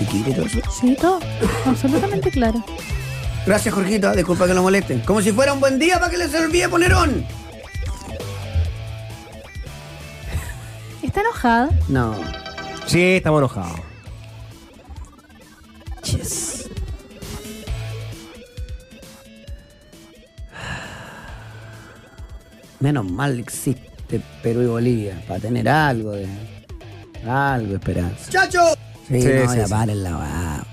¿Ustedes escuchan la musiquita y todo eso? Sí, todo. Absolutamente claro. Gracias, Jorgito. Disculpa que lo molesten. Como si fuera un buen día para que les olvide poner on. ¿Está enojada? No. Sí, estamos enojados. Yes. Menos mal existe Perú y Bolivia para tener algo de algo de esperanza. ¡Chacho! Sí, Sí, no, sí, ya sí. párenla, va.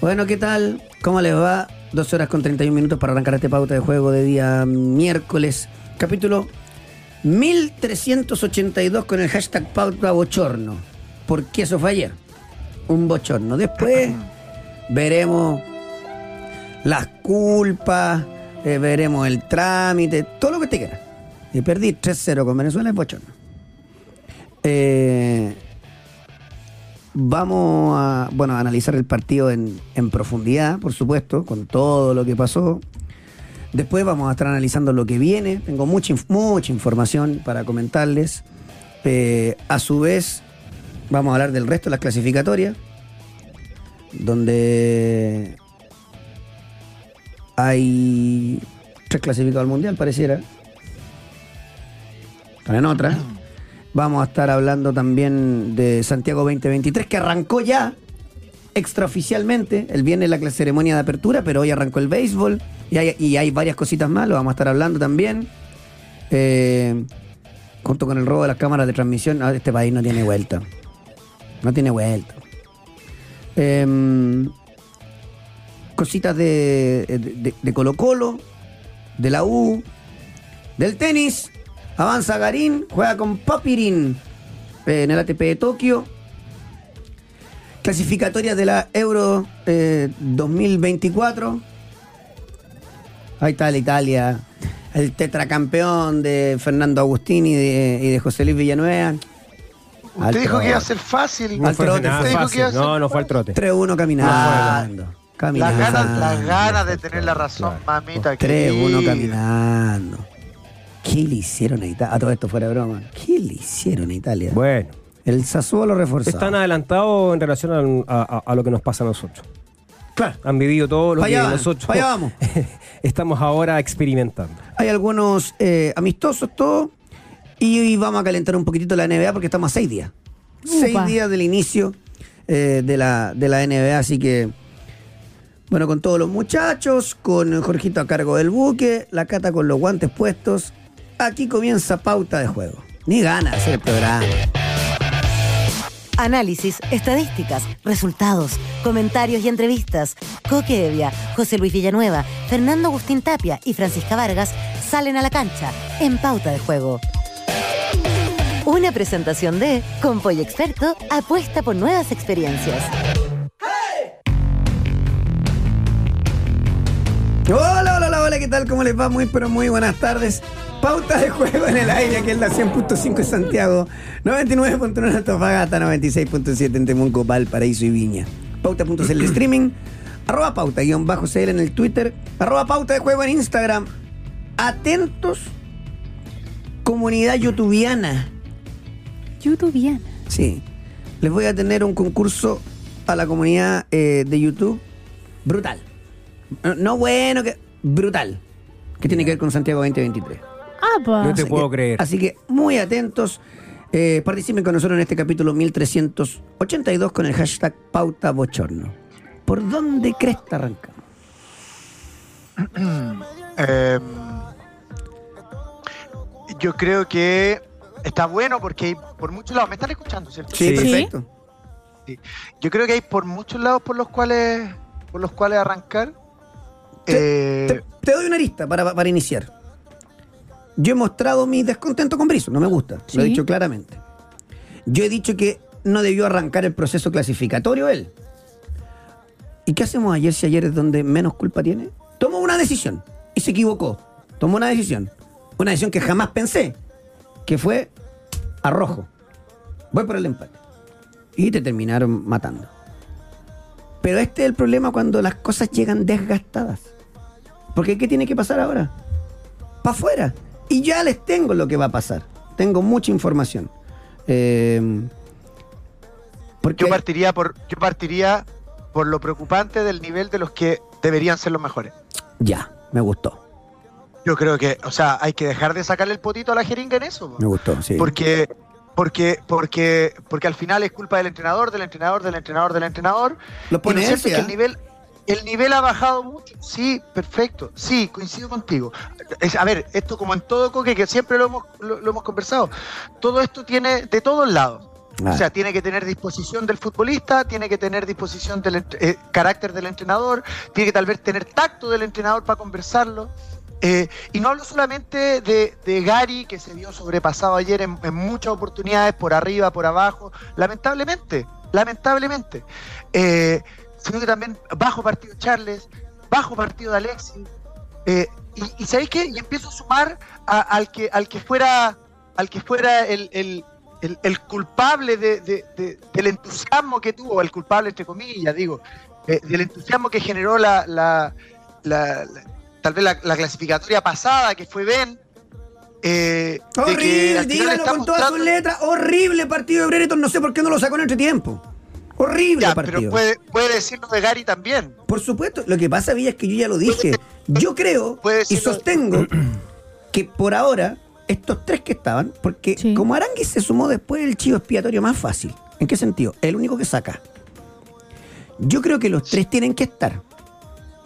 Bueno, ¿qué tal? ¿Cómo les va? Dos horas con 31 minutos para arrancar este pauta de juego de día miércoles. Capítulo 1382 con el hashtag pauta bochorno. Porque eso fue ayer. Un bochorno. Después veremos las culpas, eh, veremos el trámite, todo lo que usted quiera. Y perdí 3-0 con Venezuela es bochorno. Eh, vamos a, bueno, a analizar el partido en, en profundidad, por supuesto, con todo lo que pasó. Después vamos a estar analizando lo que viene. Tengo mucha, mucha información para comentarles. Eh, a su vez, vamos a hablar del resto de las clasificatorias, donde hay tres clasificados al mundial, pareciera. Están en otra. Vamos a estar hablando también de Santiago 2023, que arrancó ya extraoficialmente. El viernes la ceremonia de apertura, pero hoy arrancó el béisbol y hay, varias cositas más, lo vamos a estar hablando también. Eh, junto con el robo de las cámaras de transmisión, este país no tiene vuelta. No tiene vuelta. Em, cositas de, de- de Colo Colo, de la U, del tenis. Avanza Garín, juega con Papirín eh, en el ATP de Tokio. Clasificatorias de la Euro eh, 2024. Ahí está la Italia. El tetracampeón de Fernando Agustín y de, y de José Luis Villanueva. Al Usted dijo que iba a ser fácil. Al fue trote nada fue. Fácil. ser No, no fue al trote. 3-1 caminando. Las Caminando. ganas, las ganas de tener la razón, Claro. mamita. 3-1 querida. caminando. ¿Qué le hicieron a Italia? A todo esto fuera de broma. ¿Qué le hicieron a Italia? Bueno, El Sassuolo reforzado. están adelantados en relación a, a- a lo que nos pasa a nosotros. Claro. Han vivido todo lo que allá van, nosotros allá vamos. estamos ahora experimentando. Hay algunos eh, amistosos, todo. Y, vamos a calentar un poquitito la NBA porque estamos a seis días. Seis días del inicio eh, de, la, de la NBA. Así que, bueno, con todos los muchachos, con Jorgito a cargo del buque, la cata con los guantes puestos. Aquí comienza pauta de juego. Ni ganas de hacer el programa. Análisis, estadísticas, resultados, comentarios y entrevistas. Coque Evia, José Luis Villanueva, Fernando Agustín Tapia y Francisca Vargas salen a la cancha en pauta de juego. Una presentación de Compoy Experto apuesta por nuevas experiencias. Hola, hola, hola, hola, ¿qué tal? ¿Cómo les va? Muy, pero muy buenas tardes. Pauta de juego en el aire, aquí en la 100.5 en Santiago, 99.1 en Antofagasta, 96.7 en Temuco, Valparaíso y Viña. Pauta.cl el streaming, arroba pauta guion bajo CL en el Twitter, arroba pauta de juego en Instagram. Atentos, comunidad youtubiana. Youtubiana. Sí, les voy a tener un concurso a la comunidad eh, de YouTube brutal. No, no bueno, que brutal. Que tiene que ver con Santiago 2023. ¡Apa! Yo te puedo que- creer. Así que muy atentos. Eh, participen con nosotros en este capítulo 1382 con el hashtag Pauta Bochorno. ¿Por dónde cresta arrancamos? Eh, yo creo que está bueno porque hay por muchos lados. ¿Me están escuchando, cierto? Sí. perfecto. Yo creo que hay por muchos lados por los cuales por los cuales arrancar. Te, Eh, te- te doy una arista para, para iniciar. Yo he mostrado mi descontento con Brizo, no me gusta, lo he dicho claramente. Yo he dicho que no debió arrancar el proceso clasificatorio él. ¿Y qué hacemos ayer si ayer es donde menos culpa tiene? Tomó una decisión y se equivocó. Tomó una decisión. Una decisión que jamás pensé, que fue a rojo. Voy por el empate. Y te terminaron matando. Pero este es el problema cuando las cosas llegan desgastadas. Porque ¿qué tiene que pasar ahora? Para afuera. Y ya les tengo lo que va a pasar. Tengo mucha información. Eh, Porque Yo partiría por, yo partiría por lo preocupante del nivel de los que deberían ser los mejores. ya, me gustó. Yo creo que, o sea, hay que dejar de sacarle el potito a la jeringa en eso. Me gustó, sí. Porque, porque, porque, porque al final es culpa del entrenador, del entrenador, del entrenador, del entrenador. Lo Y pone ese, es que el nivel, el nivel ha bajado mucho. Sí, perfecto. Sí, coincido contigo. Es- a ver, esto como en todo coque, que siempre lo hemos, lo, lo hemos conversado, todo esto tiene de todos lados. Ah. O sea, tiene que tener disposición del futbolista, tiene que tener disposición del eh, carácter del entrenador, tiene que tal vez tener tacto del entrenador para conversarlo. Eh, y no hablo solamente de, de Gary, que se vio sobrepasado ayer en, en muchas oportunidades, por arriba, por abajo, lamentablemente, lamentablemente. Eh, sino que también bajo partido de Charles, bajo partido de Alexis. Eh, y, y ¿sabéis qué? Y empiezo a sumar a- al, que, al que fuera, al que fuera el, el- el- el culpable de- de- de- del entusiasmo que tuvo, el culpable entre comillas, digo, eh, del entusiasmo que generó la, la- la- la- tal vez la, la clasificatoria pasada, que fue Ben. eh, Horrible, está con todas sus letras. Horrible partido de Brereton. No sé por qué no lo sacó en entretiempo. Horrible Ya, partido. pero puede, puede decirlo de Gary también. Por supuesto, lo que pasa, Villa, es que yo ya lo dije. Yo creo y sostengo que por ahora, estos tres que estaban, porque Sí. como Arangui se sumó después el chivo expiatorio más fácil. ¿En qué sentido? El único que saca. Yo creo que los tres tienen que estar.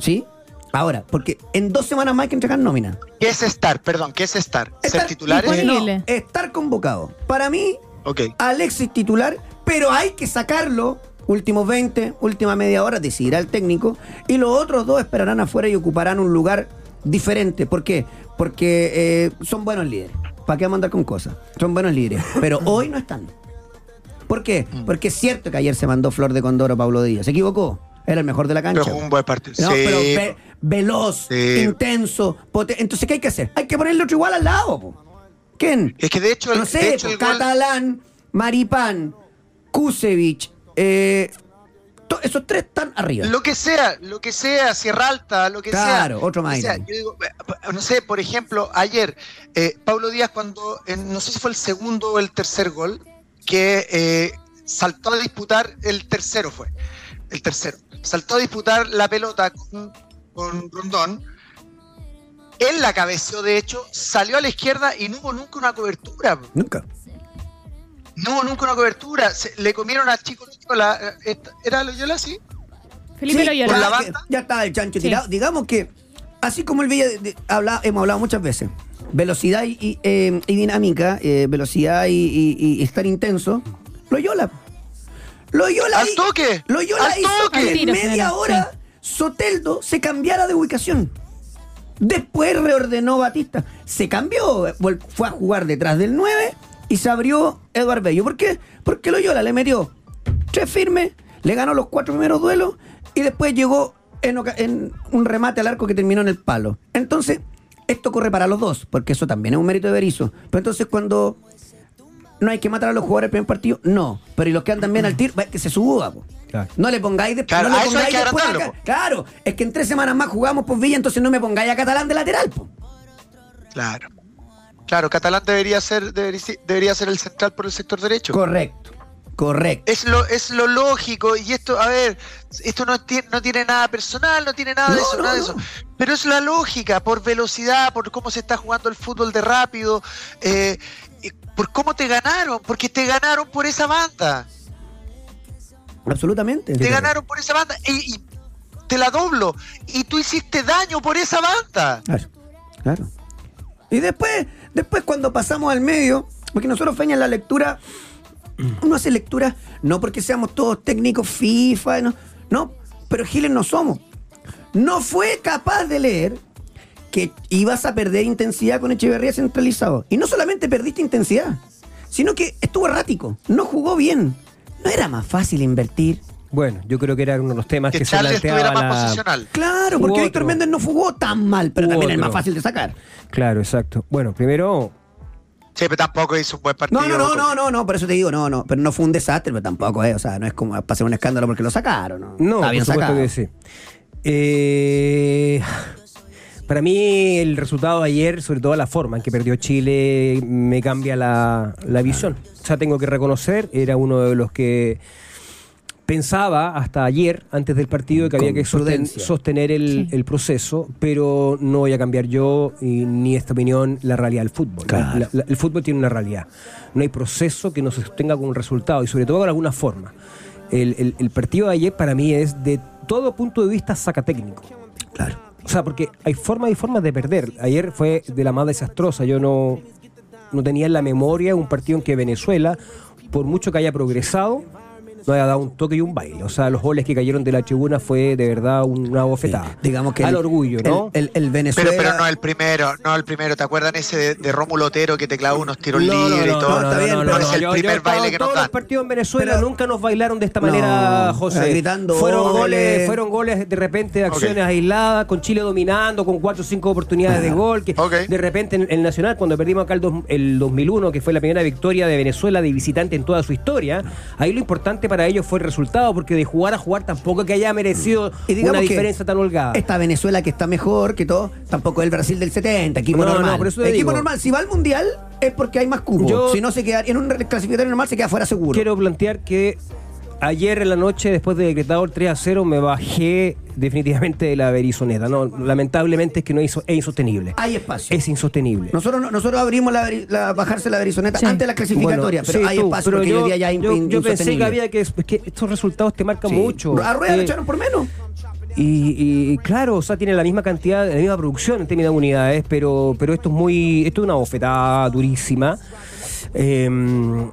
¿Sí? Ahora, porque en dos semanas más hay que entregar nómina. ¿Qué es estar? Perdón, ¿qué es estar? ¿Ser Estar titulares? No, estar convocado. Para mí, Ok. Alexis titular, pero hay que sacarlo. Últimos 20, última media hora, decidirá el técnico. Y los otros dos esperarán afuera y ocuparán un lugar diferente. ¿Por qué? Porque eh, son buenos líderes. ¿Para qué vamos a andar con cosas? Son buenos líderes. Pero hoy no están. ¿Por qué? Mm. Porque es cierto que ayer se mandó Flor de Condoro a Pablo Díaz. Se equivocó. Era el mejor de la cancha. Pero un buen partido. No, sí. pero ve- veloz, Sí. intenso, potente. Entonces, ¿qué hay que hacer? Hay que ponerle otro igual al lado. po. ¿Quién? Es que de hecho, el, no sé, de hecho el gol- Catalán, Maripán, Kusevich, eh, esos tres están arriba. Lo que sea, lo que sea, Sierra Alta, lo que Claro, sea. otro lo que más. Yo digo, eh, no sé, por ejemplo, ayer, eh, Pablo Díaz, cuando, en- no sé si fue el segundo o el tercer gol, que eh, saltó a disputar, el tercero fue, el tercero, saltó a disputar la pelota con, con Rondón. Él la cabeceó, de hecho, salió a la izquierda y no hubo nunca una cobertura. Nunca. No nunca una cobertura. Se- le comieron al chico Loyola. eh, ¿Era Loyola así? Felipe Sí, Loyola. por la ya, banda. ya estaba el chancho Sí. tirado. Digamos que, así como el Villa de- de- habla- hemos hablado muchas veces, velocidad y, y, eh, y dinámica, eh, velocidad y, y- y estar intenso, Loyola. Loyola ¡Al toque! Loyola ¡Al hizo toque! que Al en tiro, media hora Soteldo se cambiara de ubicación. Después reordenó Batista. Se cambió, fue a jugar detrás del 9 y se abrió Eduard Bello. ¿Por qué? Porque Loyola le metió tres firmes, le ganó los cuatro primeros duelos y después llegó en, un remate al arco que terminó en el palo. Entonces, esto corre para los dos, porque eso también es un mérito de Berizzo. Pero entonces cuando no hay que matar a los jugadores del primer partido, no. Pero y los que andan bien al tiro, va, que se suba. po. Claro. No le pongáis después. Claro, no le a eso hay pongáis que después acá. Claro, es que en tres semanas más jugamos por Villa, entonces no me pongáis a Catalán de lateral. po. Claro. Claro, Catalán debería ser, debería, debería ser el central por el sector derecho. Correcto, correcto. Es lo, es lo lógico, y esto, a ver, esto no tiene, no tiene nada personal, no tiene nada de eso, no, nada de eso. Pero es la lógica, por velocidad, por cómo se está jugando el fútbol de rápido, eh, por cómo te ganaron, porque te ganaron por esa banda. Absolutamente. Te ganaron por esa banda, y, y te la doblo, y tú hiciste daño por esa banda. Claro, claro. Y después, después cuando pasamos al medio, porque nosotros Feña la lectura, uno hace lectura no porque seamos todos técnicos FIFA, no, no, pero Giles no somos. No fue capaz de leer que ibas a perder intensidad con Echeverría centralizado. Y no solamente perdiste intensidad, sino que estuvo errático, no jugó bien. ¿No era más fácil invertir? Bueno, yo creo que era uno de los temas que, Que se planteaba estuviera más la- posicional. Claro, Hubo porque Víctor otro. Méndez no jugó tan mal, pero Hubo también es más fácil de sacar. Claro, exacto. Bueno, primero, Sí, pero tampoco hizo un buen partido. No, no, no, no, no, no, por eso te digo, no, no, pero no fue un desastre, pero tampoco es, o sea, no es como para hacer un escándalo porque lo sacaron, ¿no? no, Está por bien sacado. que sí. Eh, para mí el resultado de ayer, sobre todo la forma en que perdió Chile, me cambia la, la visión. O sea, tengo que reconocer, era uno de los que Pensaba hasta ayer, antes del partido, que Con había que sosten- sostener el, Sí. el proceso, pero no voy a cambiar yo y- ni esta opinión la realidad del fútbol. Claro. La- la- el fútbol tiene una realidad. No hay proceso que no se sostenga con un resultado y sobre todo con alguna forma. El, el- el partido de ayer para mí es de todo punto de vista sacatécnico. Claro. O sea, porque hay formas y formas de perder. Ayer fue de la más desastrosa. Yo no, no tenía en la memoria un partido en que Venezuela, por mucho que haya progresado, no haya dado un toque y un baile. O sea, los goles que cayeron de la tribuna fue de verdad una bofetada. Digamos que Al el- orgullo, ¿no? El, el- el Venezuela. Pero, pero no el primero, no el primero. ¿Te acuerdan ese de, de Rómulo Otero que te clavó unos tiros libres y todo? no, está bien, pero es el yo- primer baile que todos nos los dan. partidos en Venezuela Pero- nunca nos bailaron de esta No, manera, José. gritando fueron goles. fueron goles de repente de acciones aisladas, con Chile dominando, con cuatro o cinco oportunidades de gol. Que. De repente en el Nacional, cuando perdimos acá el, dos- el 2001, que fue la primera victoria de Venezuela de visitante en toda su historia, ahí lo importante para ellos fue el resultado, porque de jugar a jugar tampoco que haya merecido Y digamos una diferencia tan holgada. Esta Venezuela que está mejor que todo, tampoco es el Brasil del 70, equipo No, no, normal. por eso te equipo digo. normal, si va al mundial es porque hay más cupos. Yo- si no se queda en un clasificatorio normal se queda fuera seguro. Quiero plantear que ayer en la noche, después de decretado el 3 a 0, me bajé definitivamente de la Berizoneta. No, lamentablemente es que no es, es insostenible. Hay espacio. Es insostenible. Nosotros, no- nosotros abrimos la, la- bajarse la berizoneta Sí. antes de la clasificatoria, Bueno, pero sí, hay tú, espacio pero porque yo, hoy día ya yo- yo pensé que había que, es que estos resultados te marcan Sí. mucho. A Rueda lo Eh, echaron por menos. Y, y, claro, o sea, tiene la misma cantidad, la misma producción en términos de unidades, pero, pero esto es muy, esto es una bofetada durísima. Eh,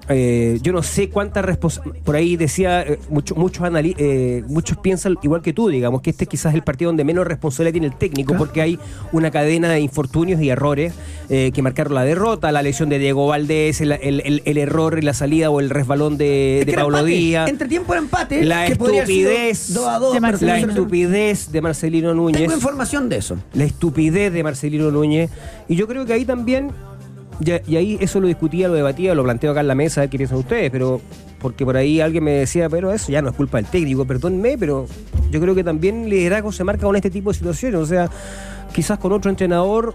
eh, yo no sé cuánta responsabilidad. Por ahí decía, eh, mucho- muchos, anali- eh, muchos piensan igual que tú, digamos, que este quizás es el partido donde menos responsabilidad tiene el técnico, porque hay una cadena de infortunios y errores eh, que marcaron la derrota, la lesión de Diego Valdés, el, el- el- el error en la salida o el resbalón de, Es que Pablo empate. Díaz. Entre tiempo era empate. La que estupidez dos a dos, de La Marcelino. estupidez de Marcelino Núñez. Tengo información de eso. La estupidez de Marcelino Núñez. Y yo creo que ahí también, ya- y ahí eso lo discutía, lo debatía, lo planteo acá en la mesa, a ver qué piensan ustedes, pero porque por ahí alguien me decía, pero eso ya no es culpa del técnico, perdónme, pero yo creo que también liderazgo se marca con este tipo de situaciones. O sea, quizás con otro entrenador,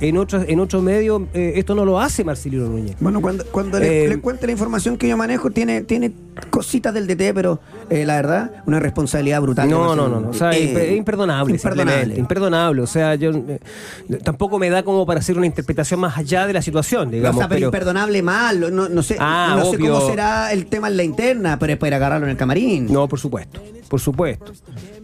en otros, en otros medios, eh, esto no lo hace Marcelino Núñez. Bueno, cuando, cuando le, Eh, le cuente la información que yo manejo, tiene, tiene cositas del DT, pero eh, la verdad, una responsabilidad brutal. No, no, no, no. O sea, Eh, imp- es imperdonable. Imperdonable. simplemente, Imperdonable. O sea, yo eh, tampoco me da como para hacer una interpretación más allá de la situación, digamos. o sea, pero, pero- imperdonable mal. No, no sé, Ah, no sé cómo será el tema en la interna, pero es para agarrarlo en el camarín. No, por supuesto, por supuesto.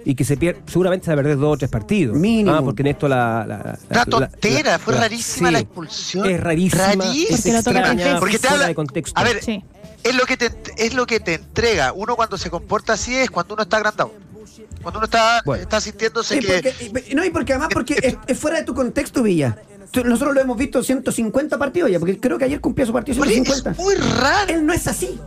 Y que se pierde, seguramente se va a perder dos o tres partidos. Mínimo. Ah, porque en esto la. la- la- tontera, fue rarísima la expulsión. Es rarísima. Rarísima. Es Porque extraña. Porque te habla- de contexto. A ver, Sí. Es lo que te es lo que te entrega. Uno cuando se comporta así es cuando uno está agrandado. Cuando uno está, Bueno. está sintiéndose Y que. porque- y- no, y porque además porque es, es fuera de tu contexto, Villa. Nosotros lo hemos visto 150 partidos ya, porque creo que ayer cumplió su partido Pero es 150. muy raro. Él no es así.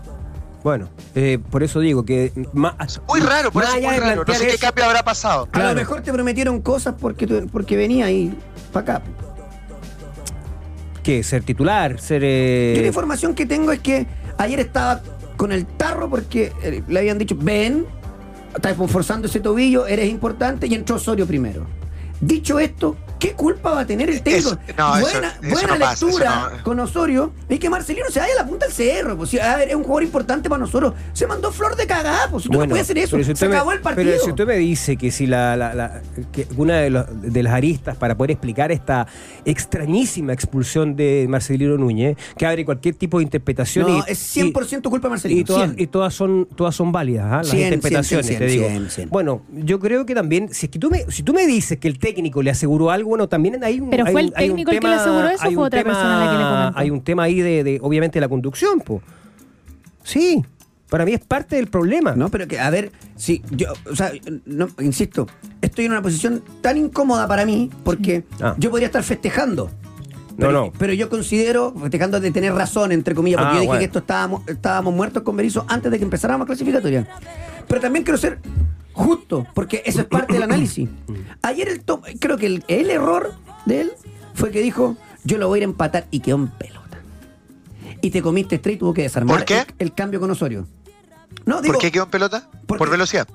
Bueno, eh, por eso digo que. Más, Muy raro, por más eso es muy raro. No sé qué cambio habrá pasado. A Claro. lo mejor te prometieron cosas porque, tú- porque venía ahí para acá. ¿Qué? Ser titular, ser. eh, Yo la información que tengo es que ayer estaba con el tarro porque eh, le habían dicho, ven, estás forzando ese tobillo, eres importante, y entró Osorio primero. Dicho esto, ¿qué culpa va a tener el técnico? Eso- no, eso- buena eso buena no lectura no- con Osorio. Y que Marcelino se vaya a la punta del cerro. Pues, si, a ver, es un jugador importante para nosotros. Se mandó flor de cagada, pues si tú no Bueno, puedes hacer eso. si Se me- acabó el partido. Pero si usted me dice que si la, la- la- que una de, los- de las aristas para poder explicar esta extrañísima expulsión de Marcelino Núñez, que abre cualquier tipo de interpretación no, y, es 100% culpa de Marcelino. y todas, 100. y todas son todas son válidas ¿ah? las 100, interpretaciones 100, te digo 100, 100. bueno yo creo que también si es que tú me si tú me dices que el técnico le aseguró algo bueno también hay un ¿Pero fue el técnico el que tema- le aseguró eso fue otra persona la que le comentó? hay un tema ahí de, de, obviamente de la conducción po. sí para mí es parte del problema No, pero que, a ver, si yo, o sea, no, insisto, estoy en una posición tan incómoda para mí porque Ah. yo podría estar festejando. No, Pero, no. pero yo considero, festejando de tener razón, entre comillas, porque Ah, yo dije bueno. que esto estábamos, estábamos muertos con Berizzo antes de que empezáramos la clasificatoria. Pero también quiero ser justo, porque eso es parte del análisis. Ayer el to- creo que el, el error de él fue que dijo, yo lo voy a ir a empatar y quedó en pelota. Y te comiste straight y tuvo que desarmar ¿Por qué? El, el cambio con Osorio. No, digo, ¿Por qué quedó en pelota? porque- Por velocidad.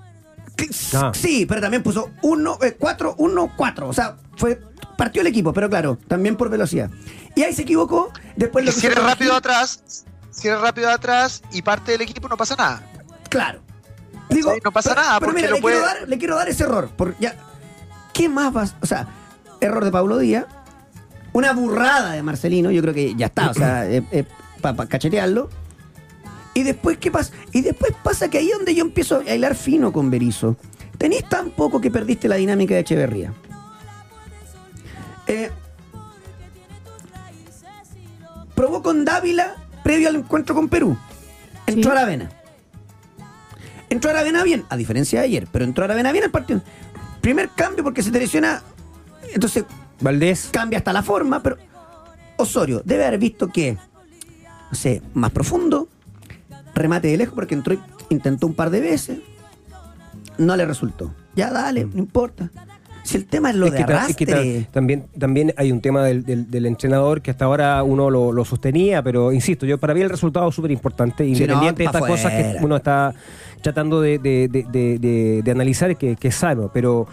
Ah. Sí, pero también puso 1, 4, 1, 4. O sea, fue partió el equipo, pero claro, también por velocidad. Y ahí se equivocó. Después Y lo que si eres rápido atrás, si eres rápido atrás y parte del equipo, no pasa nada. Claro. Digo, no pasa pero- nada, Pero mira, lo le, puede- quiero dar, le quiero dar ese error. Por, ya, ¿Qué más vas? O sea, error de Pablo Díaz, una burrada de Marcelino, yo creo que ya está, o sea, para cachetearlo. Y después, ¿qué pasa? Y después pasa que ahí es donde yo empiezo a hilar fino con Berizzo. Tenés tan poco que perdiste la dinámica de Echeverría. Eh, probó con Dávila previo al encuentro con Perú. Entró Sí. a Aravena. Entró a Aravena bien, a diferencia de ayer, pero entró a Aravena bien el partido. Primer cambio porque se te lesiona. Entonces Valdés. cambia hasta la forma, pero Osorio debe haber visto que, no sé, más profundo, remate de lejos porque entró y intentó un par de veces, no le resultó. Ya dale, no importa. Si el tema es lo Es de que ta- es que ta- arrastre. también, también hay un tema del, del- del entrenador que hasta ahora uno lo, lo sostenía, pero insisto, yo para mí el resultado es súper importante, Sí, independiente no, de estas cosas que uno está tratando de, de- de- de- analizar, que, que es sano, pero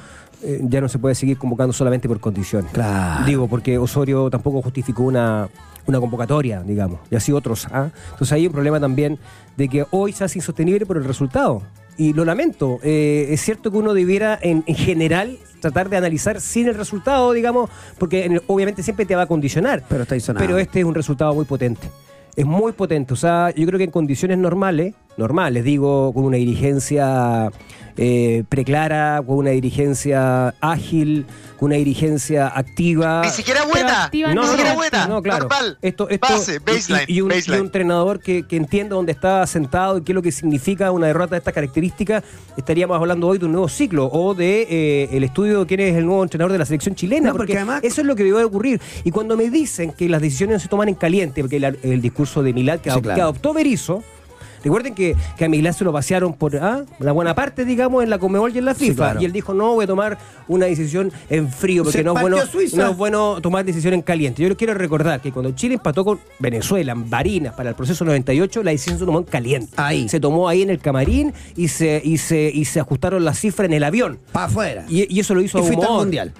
eh, ya no se puede seguir convocando solamente por condiciones. Claro. Digo, porque Osorio tampoco justificó una, una convocatoria, digamos, y así otros. ¿ah? Entonces hay un problema también de que hoy se hace insostenible por el resultado. Y lo lamento, eh, es cierto que uno debiera en, en general tratar de analizar sin el resultado, digamos, porque en el- obviamente siempre te va a condicionar. Pero está. Pero este es un resultado muy potente. Es muy potente. O sea, yo creo que en condiciones normales, normales, digo, con una dirigencia eh, preclara, con una dirigencia ágil, con una dirigencia activa. Ni siquiera buena. activa Ni no. siquiera no, buena. No, claro. Normal. Esto, esto- Base, baseline. y, y un, y baseline. un entrenador que, que entienda dónde está sentado y qué es lo que significa una derrota de estas características, estaríamos hablando hoy de un nuevo ciclo o de eh, el estudio de quién es el nuevo entrenador de la selección chilena. No, porque además- eso es lo que debió de ocurrir. Y cuando me dicen que las decisiones no se toman en caliente, porque el, el discurso de Milad que, Sí, adop- claro. que adoptó Berizzo, Recuerden que, que a Milad se lo pasearon por ah, la buena parte, digamos, en la Comebol y en la Sí, FIFA. claro. Y él dijo, no, voy a tomar una decisión en frío, porque no es, bueno, no es bueno tomar decisión en caliente. Yo les quiero recordar que cuando Chile empató con Venezuela en Barinas para el proceso 98, la decisión se tomó en caliente. Ahí. Se tomó ahí en el camarín y se, y se, y se ajustaron las cifras en el avión. Para afuera. Y, y eso lo hizo Y a humor. mundial.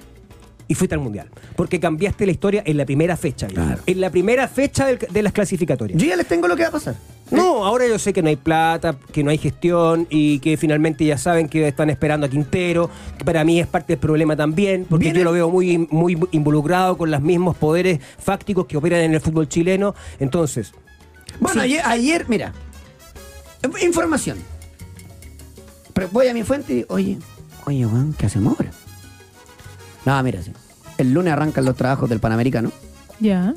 Y fuiste al mundial. Porque cambiaste la historia en la primera fecha. Claro. En la primera fecha del- de las clasificatorias. Yo ya les tengo lo que va a pasar. No, ahora yo sé que no hay plata, que no hay gestión y que finalmente ya saben que están esperando a Quintero, que para mí es parte del problema también, porque Viene- yo lo veo muy, muy involucrado con los mismos poderes fácticos que operan en el fútbol chileno. Entonces, Bueno, Sí. ayer, ayer, mira, información. Pero voy a mi fuente y digo, oye, oye, weón, ¿qué hacemos ahora? No, mira, sí. El lunes arrancan los trabajos del Panamericano. Ya.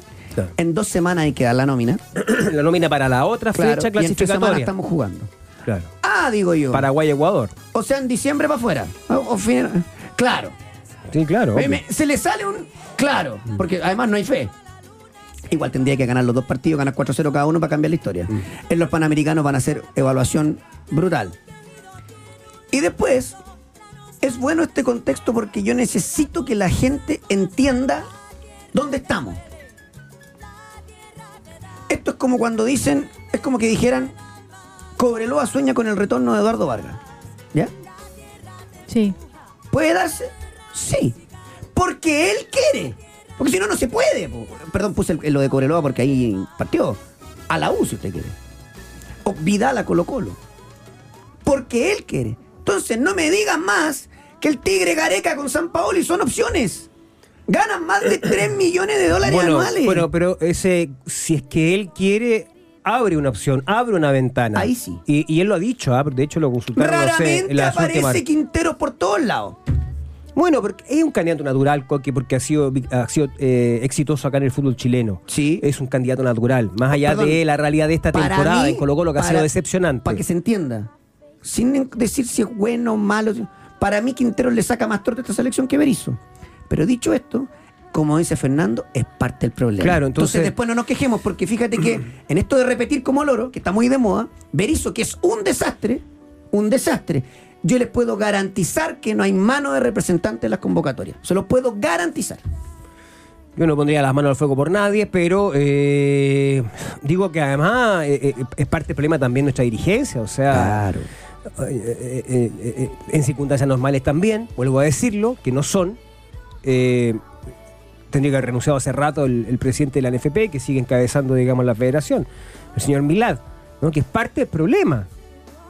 En dos semanas hay que dar la nómina. la nómina para la otra Claro, fecha y entre semana clasificatoria. estamos jugando. Claro. Ah, digo yo. Paraguay-Ecuador. O sea, en diciembre para afuera. O, o fin- Claro. Sí, claro. Me- me- se le sale un. Claro, porque además no hay fe. Igual tendría que ganar los dos partidos, ganar 4-0 cada uno para cambiar la historia. En los panamericanos van a hacer evaluación brutal. Y después, es bueno este contexto porque yo necesito que la gente entienda dónde estamos. Esto es como cuando dicen, es como que dijeran, Cobreloa sueña con el retorno de Eduardo Vargas. ¿Ya? Sí. ¿Puede darse? Sí. Porque él quiere. Porque si no, no se puede. Perdón, puse el- lo de Cobreloa porque ahí partió. A la U, si usted quiere. O Vidal a Colo Colo. Porque él quiere. Entonces, no me digas más que el Tigre Gareca con San Paoli son opciones. Ganan más de 3 millones de dólares bueno, anuales. bueno, pero ese, si es que él quiere, abre una opción, abre una ventana. Ahí sí. Y, y él lo ha dicho, ah, de hecho lo consultaron no sé, Raramente en las aparece últimas- Quintero por todos lados. Bueno, porque es un candidato natural, Coque, porque ha sido, ha sido eh, exitoso acá en el fútbol chileno. Sí. Es un candidato natural. Más allá Perdón, de la realidad de esta temporada mí, en Colo Colo que ha sido decepcionante. Para que se entienda. Sin decir si es bueno o malo. Para mí Quintero le saca más torta a esta selección que Berizzo. Pero dicho esto, como dice Fernando, es parte del problema. Claro, entonces- después no nos quejemos porque fíjate que en esto de repetir como loro, que está muy de moda, Berizzo, que es un desastre, un desastre, yo les puedo garantizar que no hay mano de representante en las convocatorias. Se lo puedo garantizar. Yo no pondría las manos al fuego por nadie, pero eh, digo que además eh, eh, es parte del problema también nuestra dirigencia. O sea, eh, eh, eh, eh, en circunstancias normales también, vuelvo a decirlo, que no son. tendría que haber renunciado hace rato el, presidente de la NFP, que sigue encabezando, digamos, la federación, el señor Milad, ¿no? que es parte del problema.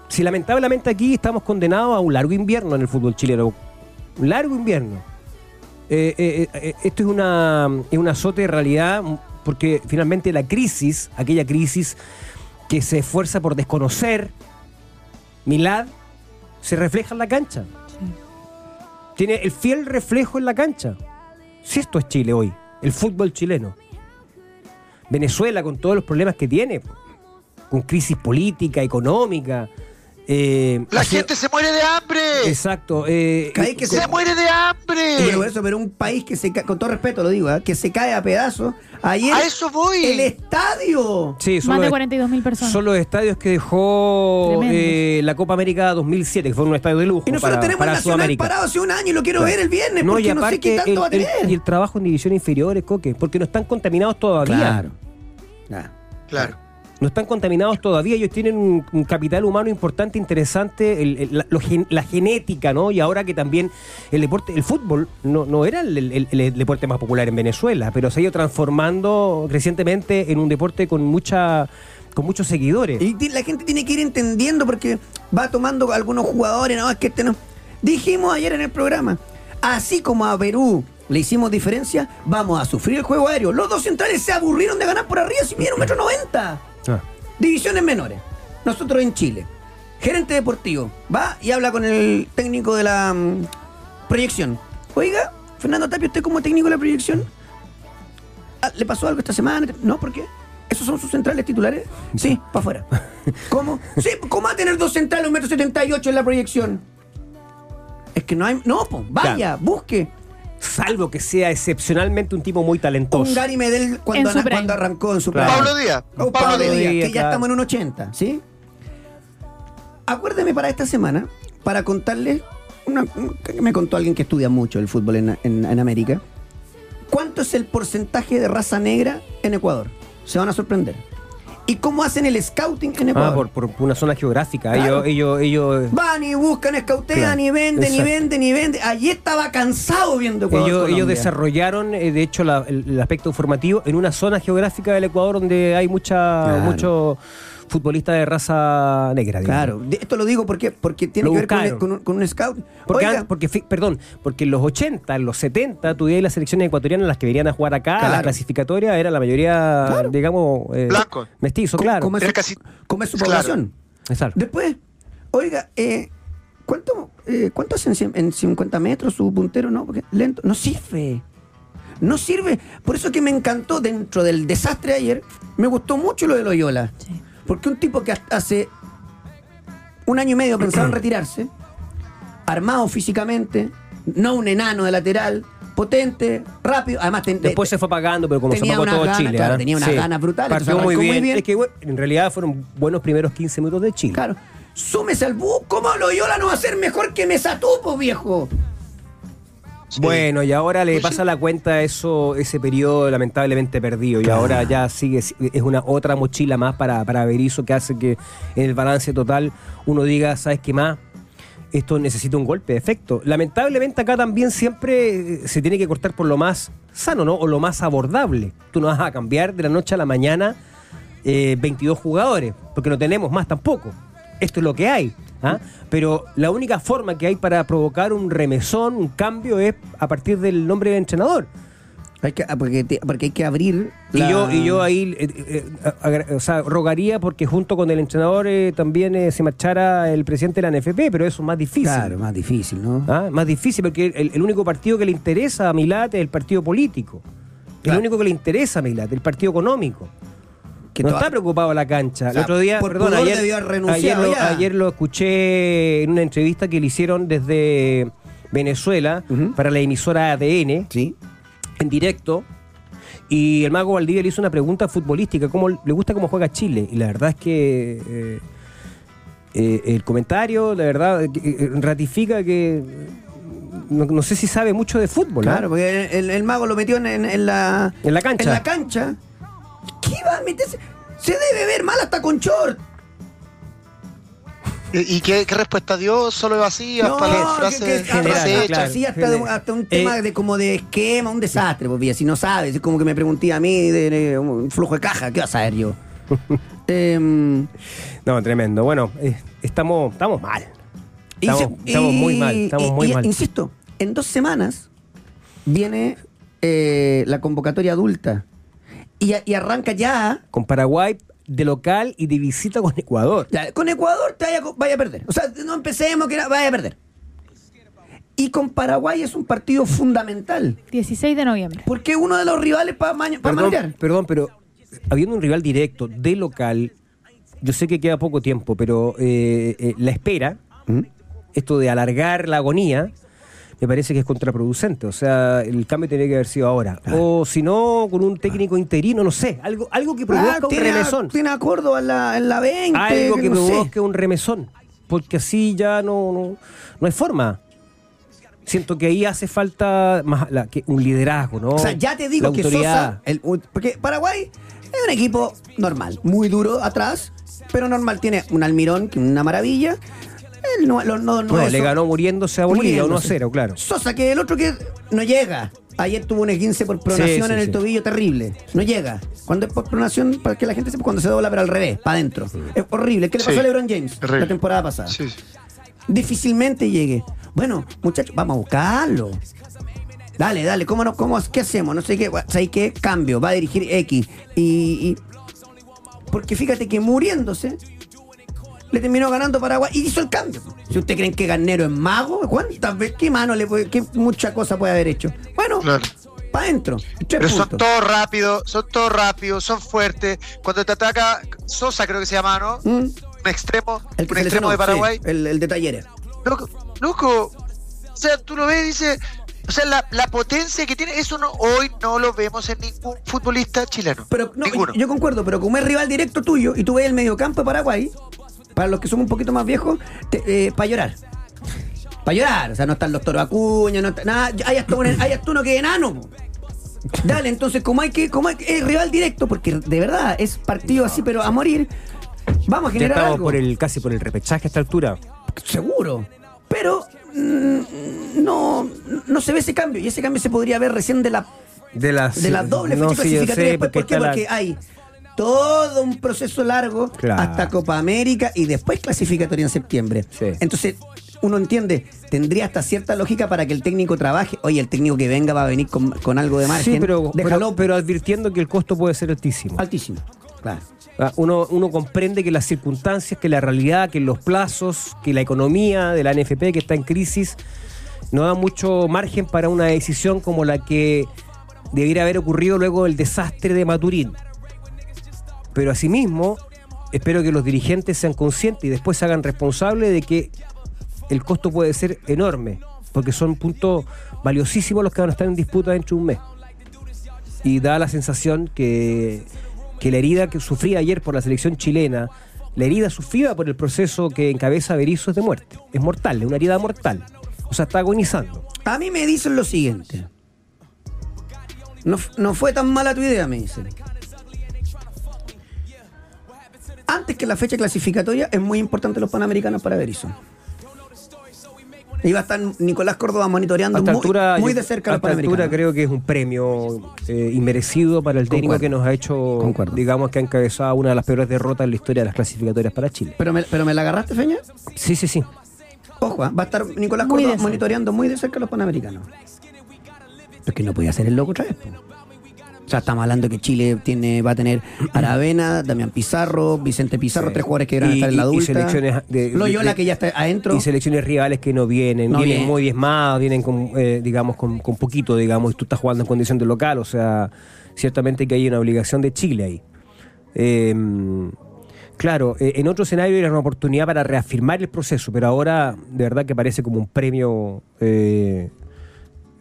si lamentablemente aquí estamos condenados a un largo invierno en el fútbol chileno. Un largo invierno. Esto es una, es un azote de realidad porque finalmente la crisis, aquella crisis que se esfuerza por desconocer, Milad, se refleja en la cancha. Tiene el fiel reflejo en la cancha. Si esto es Chile hoy, el fútbol chileno. Venezuela con todos los problemas que tiene, con crisis política, económica. Eh, La gente se muere de hambre. Exacto. eh, que Se muere de hambre. Pero, eso, pero un país que se cae, con todo respeto lo digo, ¿eh? que se cae a pedazos. Ayer A eso voy. el estadio. sí, son Más los de est- 42 mil personas. Son los estadios que dejó eh, la Copa América 2007, que fue un estadio de lujo Y nosotros para, tenemos para el Nacional Sudamérica. parado hace un año y lo quiero Claro. ver el viernes No, porque y no sé aparte qué tanto el, va a el- tener. y el trabajo en divisiones inferiores, Coque, porque no están contaminados todavía. Claro. Claro. Claro. No están contaminados todavía, ellos tienen un, capital humano importante, interesante, la, genética, ¿no? Y ahora que también el deporte, el fútbol no, no era el, deporte más popular en Venezuela, pero se ha ido transformando crecientemente en un deporte con mucha con muchos seguidores. Y la gente tiene que ir entendiendo porque va tomando algunos jugadores, no, es que este no. Dijimos ayer en el programa, así como a Perú le hicimos diferencia, vamos a sufrir el juego aéreo. Los dos centrales se aburrieron de ganar por arriba si midieron un metro noventa. Ah. Divisiones menores. Nosotros en Chile. Gerente deportivo. Va y habla con el técnico de la mm, proyección. Oiga, Fernando Tapio, ¿usted como técnico de la proyección? Ah, ¿Le pasó algo esta semana? No, ¿por qué? ¿Esos son sus centrales titulares? Sí, para afuera. ¿Cómo? Sí, ¿cómo va a tener dos centrales, un metro setenta y ocho en la proyección? Es que no hay... No, po, vaya, Claro. busque. Salvo que sea excepcionalmente un tipo muy talentoso. Un Gary Medel cuando, ana- arrancó en su Claro. Pablo Díaz. Pablo Pablo Díaz. Que ya claro. estamos en un 80, ¿sí? Acuérdeme para esta semana, para contarles, una, me contó alguien que estudia mucho el fútbol en, en- en América, ¿cuánto es el porcentaje de raza negra en Ecuador? Se van a sorprender. ¿Y cómo hacen el scouting en Ecuador? Ah, por, por una zona geográfica. Claro. Ellos, ellos, ellos, Van y buscan, escautean Claro, y venden y venden y venden. Allí estaba cansado viendo Ecuador. ellos, ellos desarrollaron, eh, de hecho, la- el, el aspecto formativo en una zona geográfica del Ecuador donde hay mucha, Claro. muchos futbolistas de raza negra. digamos. Claro, esto lo digo porque, porque tiene Lo que ver con, un, con un scout. Porque, Oiga, porque, perdón, porque en los 80, en los 70, tuvierais las selecciones ecuatorianas las que venían a jugar acá, Claro. la clasificatoria era la mayoría, Claro. digamos, eh, Blanco. mestizo, ¿cómo- claro. cómo es su- casi- cómo es su Claro. población? Exacto. Después, oiga, eh, ¿cuánto, eh, ¿cuánto hace en, cien- en 50 metros su puntero? No, porque lento. No sirve. No sirve. Por eso que me encantó dentro del desastre ayer, me gustó mucho lo de Loyola. Sí. Porque un tipo que hace un año y medio pensaba en retirarse, armado físicamente, no un enano de lateral, potente, rápido, además ten- Después se fue pagando, pero como se pagó todo ganas, Chile. claro, tenía unas ganas brutales, Partió muy bien. muy bien. Es que bueno, en realidad fueron buenos primeros 15 minutos de Chile. Claro. Súmese al bus. ¿Cómo Loyola no va a ser mejor que Mesatupo, viejo? Bueno, y ahora le Pues pasa sí. la cuenta eso, ese periodo lamentablemente perdido. Y ahora ya sigue, es una otra mochila más para, para Berizzo que hace que en el balance total uno diga, ¿sabes qué más? Esto necesita un golpe de efecto. Lamentablemente acá también siempre eh, se tiene que cortar por lo más sano, ¿no? O lo más abordable. Tú no vas a cambiar de la noche a la mañana eh, 22 jugadores, porque no tenemos más tampoco. Esto es lo que hay. ¿ah? Pero la única forma que hay para provocar un remesón, un cambio, es a partir del nombre del entrenador. Hay que, ah, porque, te- porque hay que abrir. Y, yo, y yo ahí eh, eh, agra- o sea, rogaría porque junto con el entrenador eh, también eh, se marchara el presidente de la NFP, pero eso es más difícil. Claro, más difícil, ¿no? ¿Ah? Más difícil porque el, el único partido que le interesa a Milat es el partido político. Claro. El único que le interesa a Milat, el partido económico. Que no toda- está preocupado la cancha. O sea, el otro día, por perdón, ayer, ayer, lo, ayer lo escuché en una entrevista que le hicieron desde Venezuela para la emisora ADN Sí. en directo. Y el mago Valdivia le hizo una pregunta futbolística, ¿cómo le gusta cómo juega Chile? Y la verdad es que eh, eh, el comentario, la verdad, eh, ratifica que no, no sé si sabe mucho de fútbol. ¿ah? Claro, porque el, el mago lo metió en, en- en la. En la cancha. En la cancha. ¿Qué va a meterse? Se debe ver mal hasta con short. ¿Y qué, qué respuesta dio? Solo vacías No, para las que- frases, que- hasta- hechas. claro. sí, hasta, de- hasta un tema Eh, de como de esquema, un desastre, pues, Villa, si no sabes, es como que me pregunté a mí de, de un flujo de caja, ¿qué vas a saber yo? Em, No, tremendo. Bueno, eh, estamos, estamos mal. Estamos, muy mal. Estamos y- muy y- mal. Insisto, en dos semanas viene eh, la convocatoria adulta y, y arranca ya, Con Paraguay de local y de visita con Ecuador. ya, Con Ecuador te vaya, vaya a perder. O sea, no empecemos que era- vaya a perder. Y con Paraguay es un partido fundamental. 16 de noviembre. Porque uno de los rivales para Perdón, perdón, pero habiendo un rival directo de local, yo sé que queda poco tiempo, pero eh, eh, la espera, esto de alargar la agonía, me parece que es contraproducente. O sea, el cambio tenía que haber sido ahora. O si no, con un técnico interino, no sé, algo, algo que produzca un Ah, tiene, remesón. tiene a Córdoba en la, en la 20. algo que no sé. produzca un remesón. Porque así ya no, no, no hay forma. Siento que ahí hace falta más la- que un liderazgo, ¿no? O sea, ya te digo La que. Sosa, el- porque Paraguay es un equipo normal, muy duro atrás, pero normal. Tiene un Almirón, que es una maravilla. El no, le ganó muriéndose a Bolivia 1 a muriéndose. 0, claro. Sosa, que el otro que no llega. Ayer tuvo un 15 por pronación Sí, sí, en el sí. tobillo terrible. No llega. Cuando es por pronación, para que la gente sepa, cuando se dobla, pero al revés, para adentro. Es horrible. ¿Qué le pasó Sí, a LeBron James terrible. la temporada pasada? Sí, sí. difícilmente llegue. Bueno, muchachos, vamos a buscarlo. Dale, dale, ¿cómo no, cómo, ¿qué hacemos? No sé qué, ¿sabes qué? Cambio, va a dirigir X. Y, y- Porque fíjate que muriéndose, le terminó ganando Paraguay y hizo el cambio. Si ustedes creen que Garnero es mago, ¿cuántas veces? ¿Qué mano le puede, qué mucha cosa puede haber hecho? Bueno, Claro. para adentro. Pero son todos rápidos, son todos rápidos, son fuertes. Cuando te ataca Sosa, creo que se llama, ¿no? Mm, Un extremo, El un extremo de Paraguay. sí, el, el de Talleres. Loco, loco, o sea, tú lo ves y dices, o sea, la, la potencia que tiene, eso no, hoy no lo vemos en ningún futbolista chileno. Pero no, Ninguno. yo concuerdo, pero como es rival directo tuyo y tú ves el mediocampo de Paraguay, para los que somos un poquito más viejos, para llorar. Para llorar, o sea, no están los toros acuña, no está nada, hay hasta, un- hay hasta uno que es enano. po. Dale, entonces, como hay que, como hay que- es rival directo, porque de verdad es partido así, pero a morir, vamos a generar algo. por el, casi por el repechaje a esta altura. Seguro. Pero mm, no, no se ve ese cambio, y ese cambio se podría ver recién de la De las, de la doble no, fecha sí, yo clasificatoria sé, después. ¿Por qué? la- Porque hay todo un proceso largo Claro. hasta Copa América y después clasificatoria en septiembre. Sí. Entonces, uno entiende, tendría hasta cierta lógica para que el técnico trabaje. Oye, el técnico que venga va a venir con, con algo de margen. Sí, pero, pero, pero advirtiendo que el costo puede ser altísimo. altísimo. Claro. Ah, Uno, uno comprende que las circunstancias, que la realidad, que los plazos, que la economía de la NFP que está en crisis no da mucho margen para una decisión como la que debiera haber ocurrido luego del desastre de Maturín. Pero asimismo, espero que los dirigentes sean conscientes y después se hagan responsables de que el costo puede ser enorme, porque son puntos valiosísimos los que van a estar en disputa dentro de un mes. Y da la sensación que, que la herida que sufría ayer por la selección chilena, la herida sufrida por el proceso que encabeza Berizzo es de muerte. Es mortal, es una herida mortal. O sea, está agonizando. A mí me dicen lo siguiente. No, no fue tan mala tu idea, me dicen. Antes que la fecha clasificatoria, es muy importante los panamericanos para Berizzo. Iba a estar Nicolás Córdoba monitoreando A muy, altura, muy yo- de cerca a los altura panamericanos. creo que es un premio eh, inmerecido para el técnico Concuerdo. que nos ha hecho, Concuerdo. digamos, que ha encabezado una de las peores derrotas en la historia de las clasificatorias para Chile. Pero me, pero me la agarraste, Feña. Sí, sí, sí. Ojo, ¿ah? va a estar Nicolás Muy Córdoba monitoreando muy de cerca los panamericanos. Es que no podía ser el loco otra vez. po. Sea, estamos hablando que Chile tiene, va a tener Aravena, Damián Pizarro, Vicente Pizarro, Sí. tres jugadores que van a estar en la y- y adulta. selecciones de- Loyola de- que ya está adentro. Y selecciones rivales que no vienen, No vienen muy diezmados, vienen con, eh, digamos, con, con poquito, digamos, y tú estás jugando en condición de local, o sea, ciertamente que hay una obligación de Chile ahí. Eh, claro, eh, en otro escenario era una oportunidad para reafirmar el proceso, pero ahora de verdad que parece como un premio eh,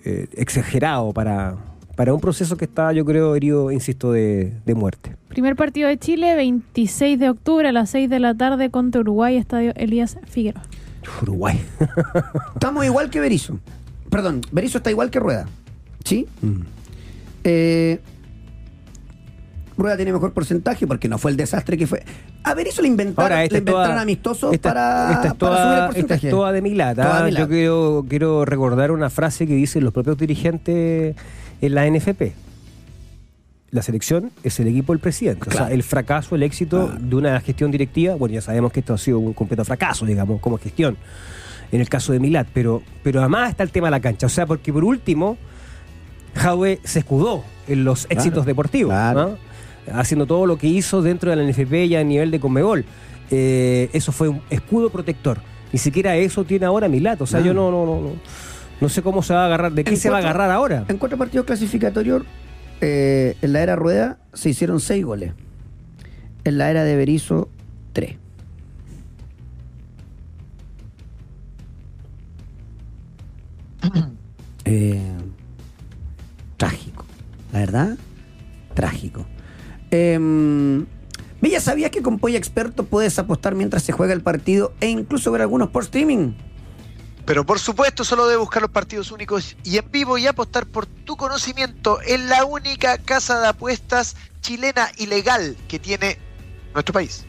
eh, exagerado para, para un proceso que está, yo creo, herido, insisto, de, de muerte. Primer partido de Chile, 26 de octubre a las 6 de la tarde contra Uruguay, Estadio Elías Figueroa. Uruguay. Estamos igual que Berizzo. Perdón, Berizzo está igual que Rueda. ¿Sí? Mm. Eh, Rueda tiene mejor porcentaje porque no fue el desastre que fue. A Berizzo le inventaron, Ahora, le toda- amistosos esta- para, esta es para subir el toda, esta porcentaje. es toda de Milata. Toda de Yo Milata. quiero, quiero recordar una frase que dicen los propios dirigentes en la NFP. la selección es el equipo del presidente. O sea, el fracaso, el éxito de una gestión directiva, bueno, ya sabemos que esto ha sido un completo fracaso, digamos, como gestión, en el caso de Milat, pero, pero además está el tema de la cancha. O sea, porque por último, Jadwe se escudó en los Claro, éxitos deportivos. ¿no? haciendo todo lo que hizo dentro de la NFP ya a nivel de Conmebol. Eh, eso fue un escudo protector. Ni siquiera eso tiene ahora Milat. O sea, yo no, no, no, no, no sé cómo se va a agarrar, de qué En se va a agarrar ahora. En cuatro partidos clasificatorios, eh, en la era Rueda se hicieron seis goles. En la era de Berizzo, tres. Eh, trágico. La verdad, trágico. Eh, ¿Ya sabías que con Polla Experto puedes apostar mientras se juega el partido e incluso ver algunos por streaming? Pero por supuesto, solo debes buscar los partidos únicos y en vivo y apostar por tu conocimiento en la única casa de apuestas chilena y legal que tiene nuestro país.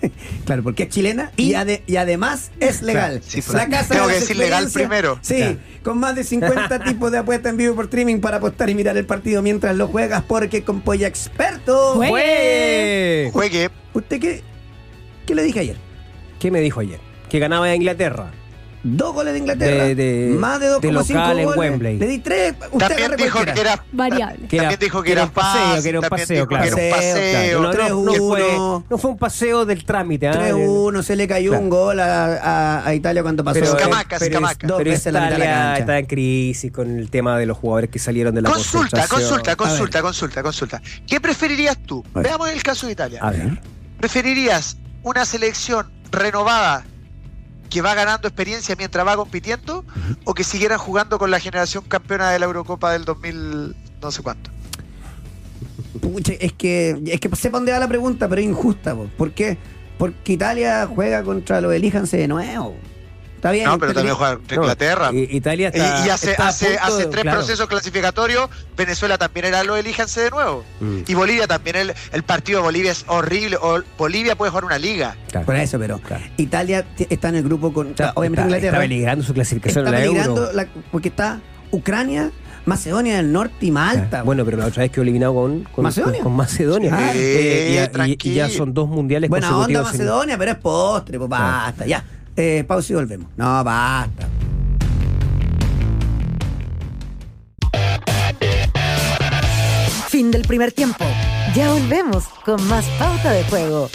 Claro, porque es chilena y, ade- y además es legal. Sí, pues, la casa tengo de que decir legal primero. Sí, Claro. con más de 50 tipos de apuestas en vivo por streaming para apostar y mirar el partido mientras lo juegas, porque con Polla Experto. Juegue. Juegue. ¿Usted qué, qué le dije ayer? ¿Qué me dijo ayer? Que ganaba a Inglaterra. Dos goles de Inglaterra. De- de- más de de 2,5 local en goles. Wembley. Le di tres. Usted También dijo que era Variable. Que era- También dijo que era paseo, que era un paseo, que era un claro. paseo. no, no, no 3-1. fue, no fue un paseo del trámite. ¿ah? 3-1, se le cayó Claro. un gol a, a- a Italia cuando pasó. Pero, Escamacas, pero, escamacas. Dos pero veces la mitad de la Italia cancha. está en crisis con el tema de los jugadores que salieron de la Consulta, consulta, consulta, consulta, consulta. ¿Qué preferirías tú? Veamos el caso de Italia. A ver. ¿Preferirías una selección renovada que va ganando experiencia mientras va compitiendo o que siguieran jugando con la generación campeona de la Eurocopa del 2000 no sé cuánto? Pucha, es que, es que sé para dónde va la pregunta, pero injusta. po. ¿Por qué? Porque Italia juega contra los Elíjanse de nuevo. Está bien. No, pero también juega contra Inglaterra. Italia Y, está. y hace, está hace, punto hace tres claro. procesos clasificatorios, Venezuela también era lo elíjanse de nuevo. Mm. Y Bolivia también, el, el partido de Bolivia es horrible. O Bolivia puede jugar una liga. Claro. Por eso, pero Claro. Italia está en el grupo con. Está, obviamente está- Inglaterra. está peligrando su clasificación está en la peligrando la- porque está Ucrania, Macedonia del Norte y Malta. Bueno, pero la otra vez quedó eliminado con, con ¿Macedonia? Con, con Macedonia. Ah. Eh, y, y- y tranquilo. ya son dos mundiales Buena onda sin- Macedonia, pero es postre, pues basta, ya. Eh, pausa y volvemos. No, basta. Fin del primer tiempo. Ya volvemos con más pauta de juego.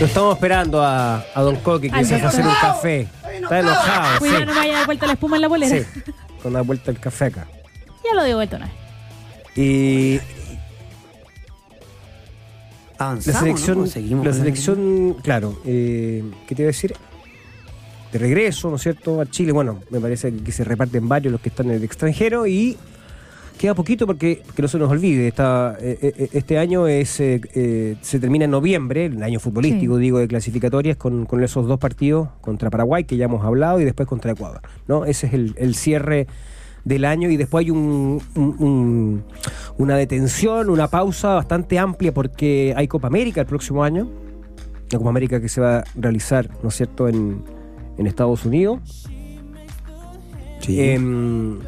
Lo estamos esperando a, a Don Coque que se a hacer un café. Está enojado. Cuidado, sí. no me vaya a dar vuelta la espuma en la bolera. Sí, con la vuelta el café acá. Ya lo digo vuelta una vez. Y Avanzamos, la selección, ¿no? Seguimos la selección, claro, eh, ¿qué te iba a decir? De regreso, ¿no es cierto? A Chile, bueno, me parece que se reparten varios los que están en el extranjero y queda poquito porque que no se nos olvide, está, eh, eh, este año es eh, eh, se termina en noviembre, el año futbolístico, Sí. digo, de clasificatorias con, con esos dos partidos contra Paraguay que ya hemos hablado y después contra Ecuador, ¿no? Ese es el, el cierre del año y después hay un, un- un- una detención, una pausa bastante amplia porque hay Copa América el próximo año, la Copa América que se va a realizar, ¿no es cierto?, en, en Estados Unidos. Sí. Em,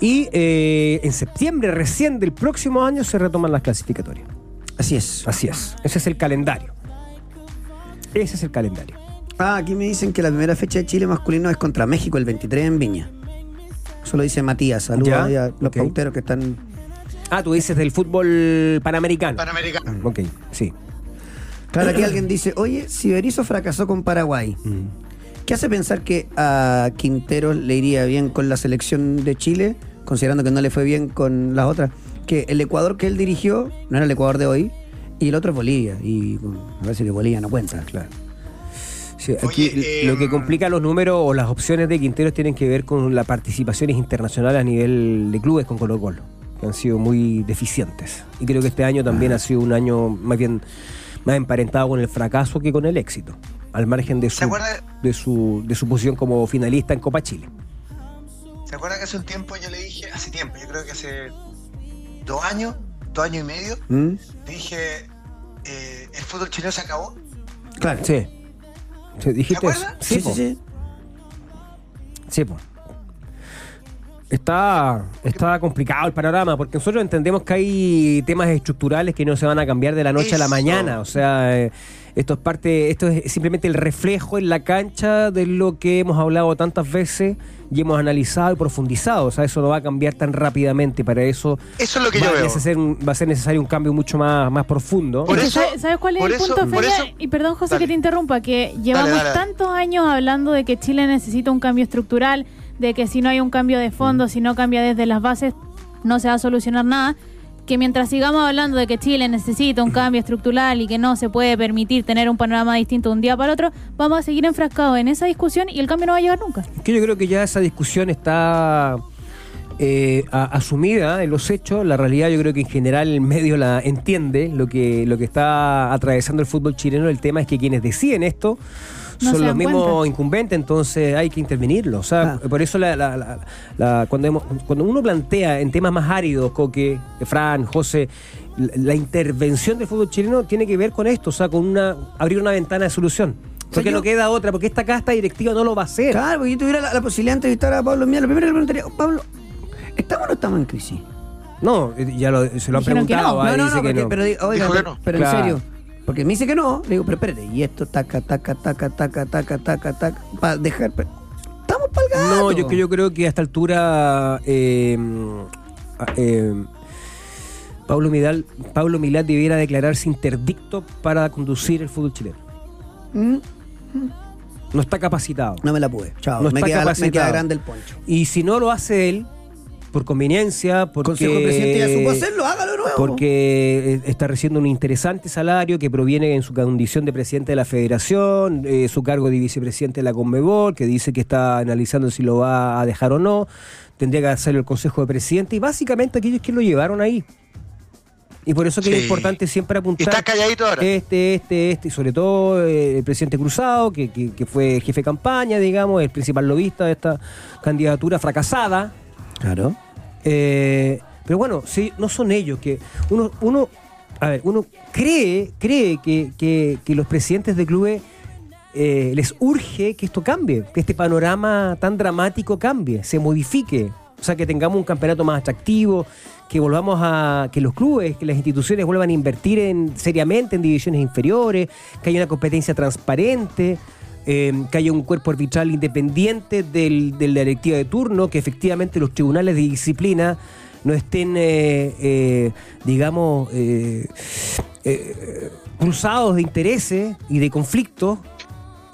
y eh, en septiembre recién del próximo año se retoman las clasificatorias. Así es. Así es. Ese es el calendario. Ese es el calendario. Ah, aquí me dicen que la primera fecha de Chile masculino es contra México el 23 en Viña. Eso lo dice Matías. Saludos a los ok. pauteros que están. Ah, tú dices del fútbol panamericano. Panamericano. Ok, sí. Claro, aquí alguien dice, oye, si Berizzo fracasó con Paraguay, ¿qué hace pensar que a Quinteros le iría bien con la selección de Chile, considerando que no le fue bien con las otras? Que el Ecuador que él dirigió no era el Ecuador de hoy, y el otro es Bolivia, y bueno, me parece que Bolivia no cuenta. Claro. Sí, aquí Oye, lo que em, complica los números o las opciones de Quinteros tienen que ver con las participaciones internacionales a nivel de clubes con Colo Colo, que han sido muy deficientes. Y creo que este año también ha sido un año más bien más emparentado con el fracaso que con el éxito, al margen de ¿Se su, de su, de su posición como finalista en Copa Chile. ¿Se acuerda que hace un tiempo yo le dije, hace tiempo, yo creo que hace dos años, dos años y medio, ¿Mm? dije, eh, el fútbol chileno se acabó? Claro. Sí. Sí, ¿Dijiste ¿Te eso? acuerdas? Sí, sí, po. sí. Sí, pues. Está, está complicado el panorama, porque nosotros entendemos que hay temas estructurales que no se van a cambiar de la noche a la Eso. mañana. O sea, eh, esto es parte, esto es simplemente el reflejo en la cancha de lo que hemos hablado tantas veces y hemos analizado y profundizado. O sea, eso no va a cambiar tan rápidamente. Para eso Eso es lo que va, yo a veo. va a ser necesario un cambio mucho más, más profundo. Por eso- ¿sabes- ¿Sabes cuál es por el eso- punto, por Feña? eso- Y perdón, José, Dale. que te interrumpa, que llevamos dale, dale. tantos años hablando de que Chile necesita un cambio estructural, de que si no hay un cambio de fondo, si no cambia desde las bases, no se va a solucionar nada. Que mientras sigamos hablando de que Chile necesita un cambio estructural y que no se puede permitir tener un panorama distinto de un día para otro, vamos a seguir enfrascados en esa discusión y el cambio no va a llegar nunca. que yo creo que ya esa discusión está eh, asumida en los hechos. La realidad yo creo que en general el medio la entiende. Lo que, lo que está atravesando el fútbol chileno, el tema es que quienes deciden esto No son los mismos cuenta. incumbentes, entonces hay que intervenirlo. O sea, Ah. por eso la, la- la- la- cuando, hemos- cuando uno plantea en temas más áridos, Coque, Fran, José, la, la intervención del fútbol chileno tiene que ver con esto, o sea, con una abrir una ventana de solución. Porque yo- no queda otra, porque esta casta directiva no lo va a hacer. Claro, porque yo tuviera la, la posibilidad de entrevistar a Pablo Mía, lo primero que le preguntaría, Pablo, ¿estamos o no estamos en crisis? No, eh, ya lo, se lo han Dijeron que preguntado. no. ah, no, no, dice no, que porque- no. pero, digo, oiga, Dijo que pero, no. pero Claro. en serio. Porque me dice que no, le digo, pero espérate, y esto taca, taca, taca, taca, taca, taca, taca, para dejar. Estamos palgados. No, yo, que yo creo que a esta altura eh, eh, Pablo Midal, Pablo Milad debiera declararse interdicto para conducir el fútbol chileno. Mm, No está capacitado. No me la pude. Chao. No me, está queda, me capacitado. queda grande el poncho. Y si no lo hace él, por conveniencia, porque, Consejo presidente ya supo hacerlo, hágalo nuevo. porque eh, está recibiendo un interesante salario que proviene en su condición de presidente de la federación, eh, su cargo de vicepresidente de la Conmebol, que dice que está analizando si lo va a dejar o no, tendría que hacerlo el Consejo de Presidente y básicamente aquellos que lo llevaron ahí. Y por eso que es importante siempre apuntar está calladito ahora. este, este, este, y sobre todo eh, el presidente Cruzado, que, que- que fue jefe de campaña, digamos, el principal lobista de esta candidatura fracasada. Claro. Eh, pero bueno, sí, no son ellos que uno, uno, a ver, uno cree, cree que, que- que los presidentes de clubes eh, les urge que esto cambie, que este panorama tan dramático cambie, se modifique. O sea, que tengamos un campeonato más atractivo, que volvamos a. que los clubes, que las instituciones vuelvan a invertir en, seriamente en divisiones inferiores, que haya una competencia transparente. Eh, que haya un cuerpo arbitral independiente del, de la directiva de turno, que efectivamente los tribunales de disciplina no estén, eh, eh, digamos, eh, eh, cruzados de intereses y de conflictos.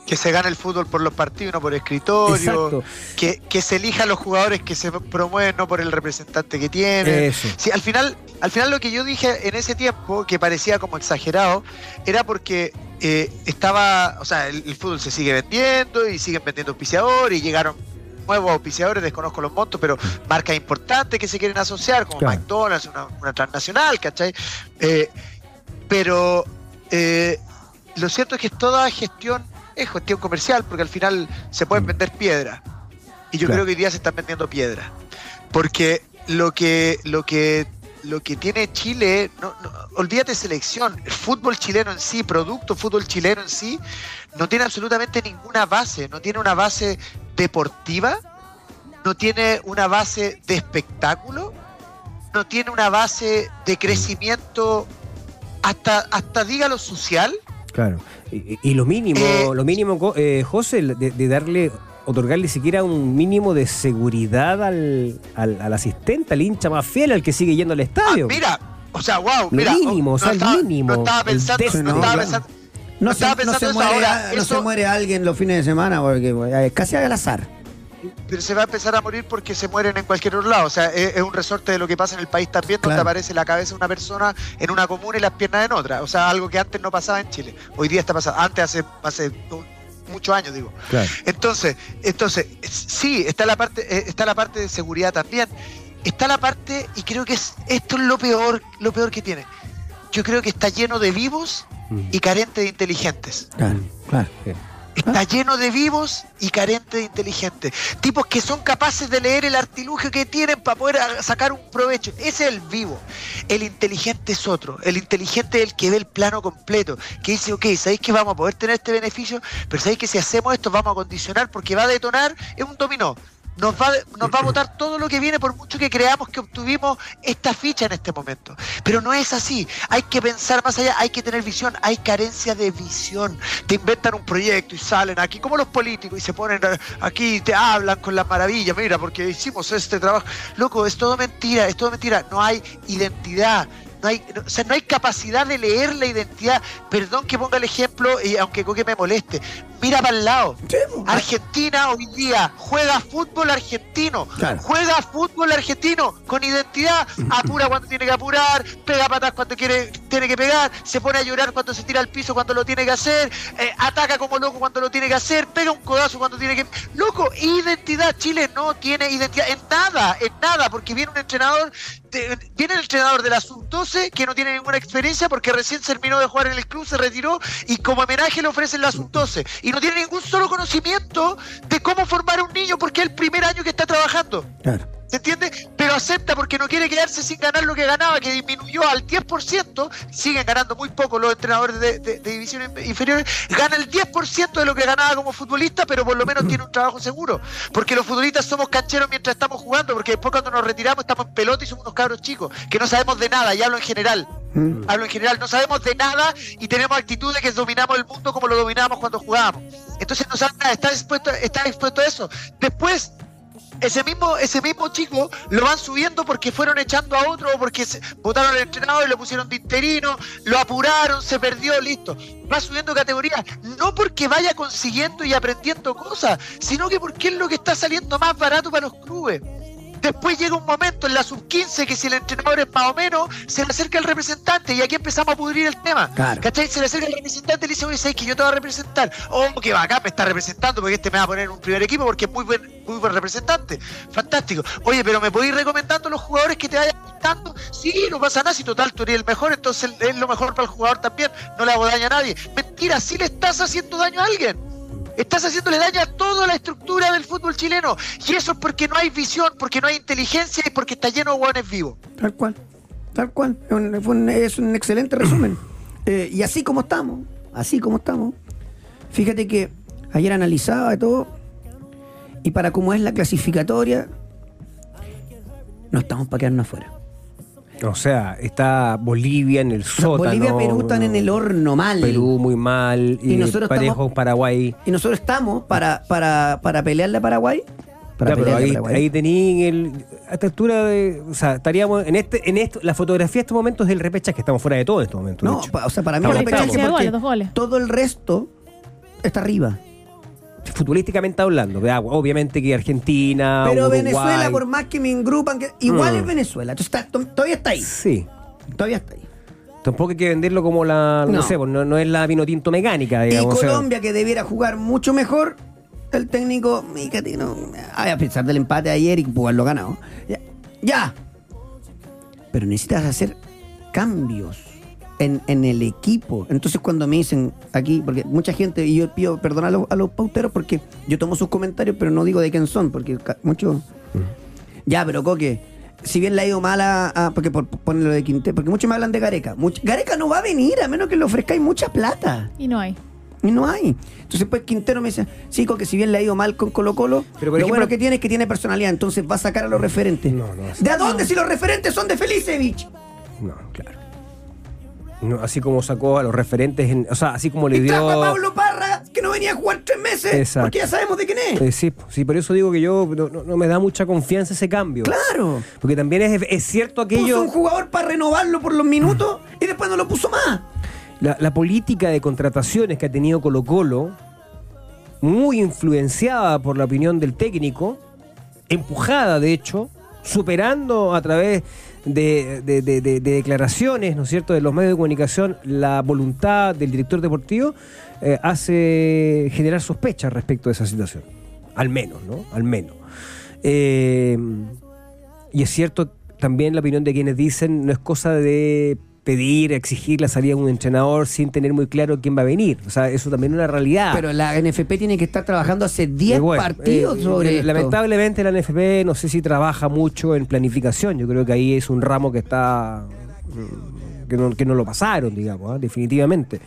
Que se gane el fútbol por los partidos, no por escritorio. Exacto. Que, que se elijan los jugadores que se promueven, no por el representante que tienen. Sí, al final, al final lo que yo dije en ese tiempo, que parecía como exagerado, era porque eh, estaba, o sea, el, el fútbol se sigue vendiendo y siguen vendiendo auspiciadores y llegaron nuevos auspiciadores, desconozco los montos, pero marcas importantes que se quieren asociar, como Claro. McDonald's, una, una transnacional, ¿cachai? Eh, pero eh, lo cierto es que toda gestión es gestión comercial, porque al final se pueden vender piedras. Y yo Claro. creo que hoy día se están vendiendo piedras. Porque lo que, lo que, lo que tiene Chile, no, no, olvídate selección, el fútbol chileno en sí, producto fútbol chileno en sí, no tiene absolutamente ninguna base, no tiene una base deportiva, no tiene una base de espectáculo, no tiene una base de crecimiento hasta, hasta dígalo social. Claro. Y, y lo mínimo, Eh, lo mínimo, eh, José, de, de darle, otorgarle siquiera un mínimo de seguridad al, al, al asistente, al hincha más fiel, al que sigue yendo al Ah, estadio. mira, o sea, wow, mira, mínimo, o sea, el estaba, mínimo, No estaba pensando, no estaba pensando, No, no se, no muere, ahora, no eso- se muere alguien los fines de semana porque es casi al azar. pero se va a empezar a morir porque se mueren en cualquier otro lado. O sea, es, es un resorte de lo que pasa en el país también, donde Claro. aparece la cabeza de una persona en una comuna y las piernas en otra. O sea, algo que antes no pasaba en Chile. Hoy día está pasando. Antes, hace, hace muchos años, digo. Claro. Entonces, entonces, es- sí, está la parte, eh, está la parte de seguridad también. Está la parte, y creo que es, esto es lo peor, lo peor que tiene. Yo creo que está lleno de vivos y carente de inteligentes. Claro. Está lleno de vivos y carente de inteligentes. Tipos que son capaces de leer el artilugio que tienen para poder sacar un provecho. Ese es el vivo. El inteligente es otro. El inteligente es el que ve el plano completo. Que dice, ok, ¿sabéis que vamos a poder tener este beneficio? Pero ¿sabéis que si hacemos esto vamos a condicionar porque va a detonar? Es un dominó. Nos va, nos va a votar todo lo que viene por mucho que creamos que obtuvimos esta ficha en este momento. Pero no es así. Hay que pensar más allá, hay que tener visión. Hay carencia de visión. Te inventan un proyecto y salen aquí como los políticos y se ponen aquí y te hablan con las maravillas. Mira, porque hicimos este trabajo. Loco, es todo mentira, es todo mentira. No hay identidad. No hay, no- o sea, no hay capacidad de leer la identidad. Perdón que ponga el ejemplo, y aunque Coque me moleste. Mira para el lado. Po. Argentina hoy día juega fútbol argentino, Claro. juega fútbol argentino con identidad, apura cuando tiene que apurar, pega patas cuando quiere, tiene que pegar, se pone a llorar cuando se tira al piso cuando lo tiene que hacer, eh, ataca como loco cuando lo tiene que hacer, pega un codazo cuando tiene que... Loco, identidad, Chile no tiene identidad en nada, en nada, porque viene un entrenador, de- viene el entrenador de la sub-12 que no tiene ninguna experiencia porque recién terminó de jugar en el club, se retiró y como homenaje le ofrecen la sub-12 y no tiene ningún solo conocimiento de cómo formar a un niño porque es el primer año que está trabajando. Claro. ¿Se entiende? Acepta porque no quiere quedarse sin ganar lo que ganaba, que disminuyó al 10%, siguen ganando muy poco los entrenadores de, de- de divisiones inferiores, gana el 10% de lo que ganaba como futbolista, pero por lo menos tiene un trabajo seguro. Porque los futbolistas somos cancheros mientras estamos jugando, porque después cuando nos retiramos estamos en pelota y somos unos cabros chicos, que no sabemos de nada, y hablo en general. Mm. Hablo en general, no sabemos de nada y tenemos actitud de que dominamos el mundo como lo dominábamos cuando jugábamos. Entonces no saben nada, está expuesto, está expuesto a eso. Después, ese mismo, ese mismo chico lo van subiendo porque fueron echando a otro, o porque se- votaron al entrenador y lo pusieron de interino, lo apuraron, se perdió, listo. Va subiendo categoría, no porque vaya consiguiendo y aprendiendo cosas, sino que porque es lo que está saliendo más barato para los clubes. Después llega un momento en la sub-15 que si el entrenador es más o menos, se le acerca el representante y aquí empezamos a pudrir el tema. Claro. ¿Cachai? Se le acerca el representante y le dice, oye, ¿sabes que yo te voy a representar? Oh, que bacán, me está representando porque este me va a poner en un primer equipo porque es muy buen, muy buen representante. Fantástico. Oye, pero ¿me podéis ir recomendando los jugadores que te vayan gustando? Sí, no pasa nada, si total tú eres el mejor, entonces es lo mejor para el jugador también, no le hago daño a nadie. Mentira, sí le estás haciendo daño a alguien. Estás haciéndole daño a toda la estructura del fútbol chileno. Y eso es porque no hay visión, porque no hay inteligencia y porque está lleno de hueones vivos. Tal cual. Tal cual. Es un, es excelente resumen. Eh, y así como estamos, así como estamos. Fíjate que ayer analizaba todo. Y para cómo es la clasificatoria, no estamos para quedarnos afuera. O sea, está Bolivia en el sótano. Bolivia y Perú están en el horno mal. Perú muy mal. Y Y, nosotros parejo estamos- Paraguay. Y nosotros estamos para, para, para pelearle a Paraguay. Para Ya, pero pelearle a ahí, Paraguay. ahí tení el, a esta altura de. O sea, estaríamos en este, en esto, la fotografía de estos momentos es el repechaje, que estamos fuera de todo en estos momentos. no, pa- o sea, para mí la repechaje porque goles, dos goles. todo el resto está arriba. Futbolísticamente hablando, ¿verdad? obviamente que Argentina. Pero Uruguay, Venezuela, por más que me ingrupan, que, igual Mm. es Venezuela. Entonces está- to- todavía está ahí. Sí. Todavía está ahí. Tampoco hay que venderlo como la. No, No. sé, pues no, no es la vino tinto mecánica, Y digamos. o sea, Colombia, que debiera jugar mucho mejor, el técnico, fíjate, no, a pesar del empate de ayer y jugarlo ganado. Ya, ya. Pero necesitas hacer cambios en, en el equipo. Entonces cuando me dicen aquí, porque mucha gente, y yo pido perdón a los, a los pauteros porque yo tomo sus comentarios, pero no digo de quién son, porque muchos... Ya, pero Coque, si bien le ha ido mal a... a- porque por, por ponerlo de Quintero, porque muchos me hablan de Gareca. Much- Gareca no va a venir a menos que le ofrezcáis mucha plata. Y no hay. Y no hay. Entonces, pues Quintero me dice, sí, que si bien le ha ido mal con Colo Colo, Pero, por lo ejemplo- bueno que tiene es que tiene personalidad, entonces va a sacar a los referentes. No, no, ¿De a dónde si los referentes son de Felicevich? No, claro. No, así como sacó a los referentes, en- o sea, así como le Y trajo a dio. Pablo Parra, que no venía a jugar tres meses, Exacto. porque ya sabemos de quién es. Eh, sí, sí, por eso digo que yo no, no- me da mucha confianza ese cambio. Claro. Porque también es, es cierto Puso aquello. un jugador para renovarlo por los minutos y después no lo puso más. La, la política de contrataciones que ha tenido Colo Colo, muy influenciada por la opinión del técnico, empujada de hecho, superando a través de, de- de- de- de declaraciones, ¿no es cierto?, de los medios de comunicación, la voluntad del director deportivo, eh, hace generar sospechas respecto de esa situación. Al menos, ¿no? Al menos. Eh, y es cierto también la opinión de quienes dicen no es cosa de pedir, exigir la salida de un entrenador sin tener muy claro quién va a venir. O sea, eso también es una realidad. Pero la NFP tiene que estar trabajando hace 10 Y bueno, partidos eh, sobre eh, esto. Lamentablemente la NFP no sé si trabaja mucho en planificación. Yo creo que ahí es un ramo que está mm, que no, que no lo pasaron, digamos, ¿ah? definitivamente.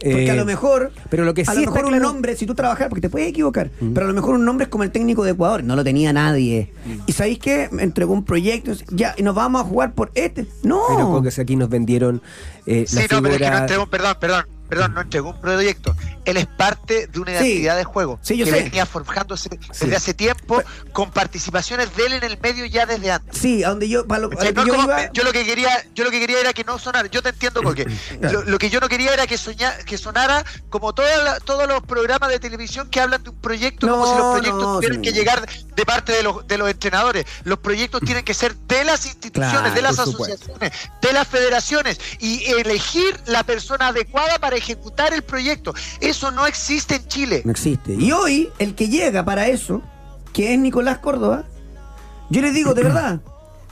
Porque Eh, a lo mejor, pero lo que a lo mejor un claro- nombre, si tú trabajas, porque te puedes equivocar, pero a lo mejor un nombre es como el técnico de Ecuador, no lo tenía nadie. Y sabéis qué, me entregó un proyecto, ya, y nos vamos a jugar por este. No. Pero que si aquí nos vendieron eh, Sí, la no, pero es que no figura- entregó, perdón, perdón, perdón, no entregó un proyecto. Él es parte de una Sí. identidad de juego Sí, yo que sé. venía forjándose Sí. desde hace tiempo con participaciones de él en el medio ya desde antes. Sí, a donde yo, para lo, yo como- iba- yo lo que quería, yo lo que quería era que no sonara. Yo te entiendo porque lo, lo que yo no quería era que soña, que sonara como la- todos los programas de televisión que hablan de un proyecto, como No, si los proyectos no, tuvieran sí. que llegar de parte de los, de los entrenadores. Los proyectos tienen que ser de las instituciones, Claro, de las por supuesto. asociaciones, de las federaciones y elegir la persona adecuada para ejecutar el proyecto. Eso no existe en Chile. No existe. Y hoy, el que llega para eso, que es Nicolás Córdoba, yo les digo de verdad,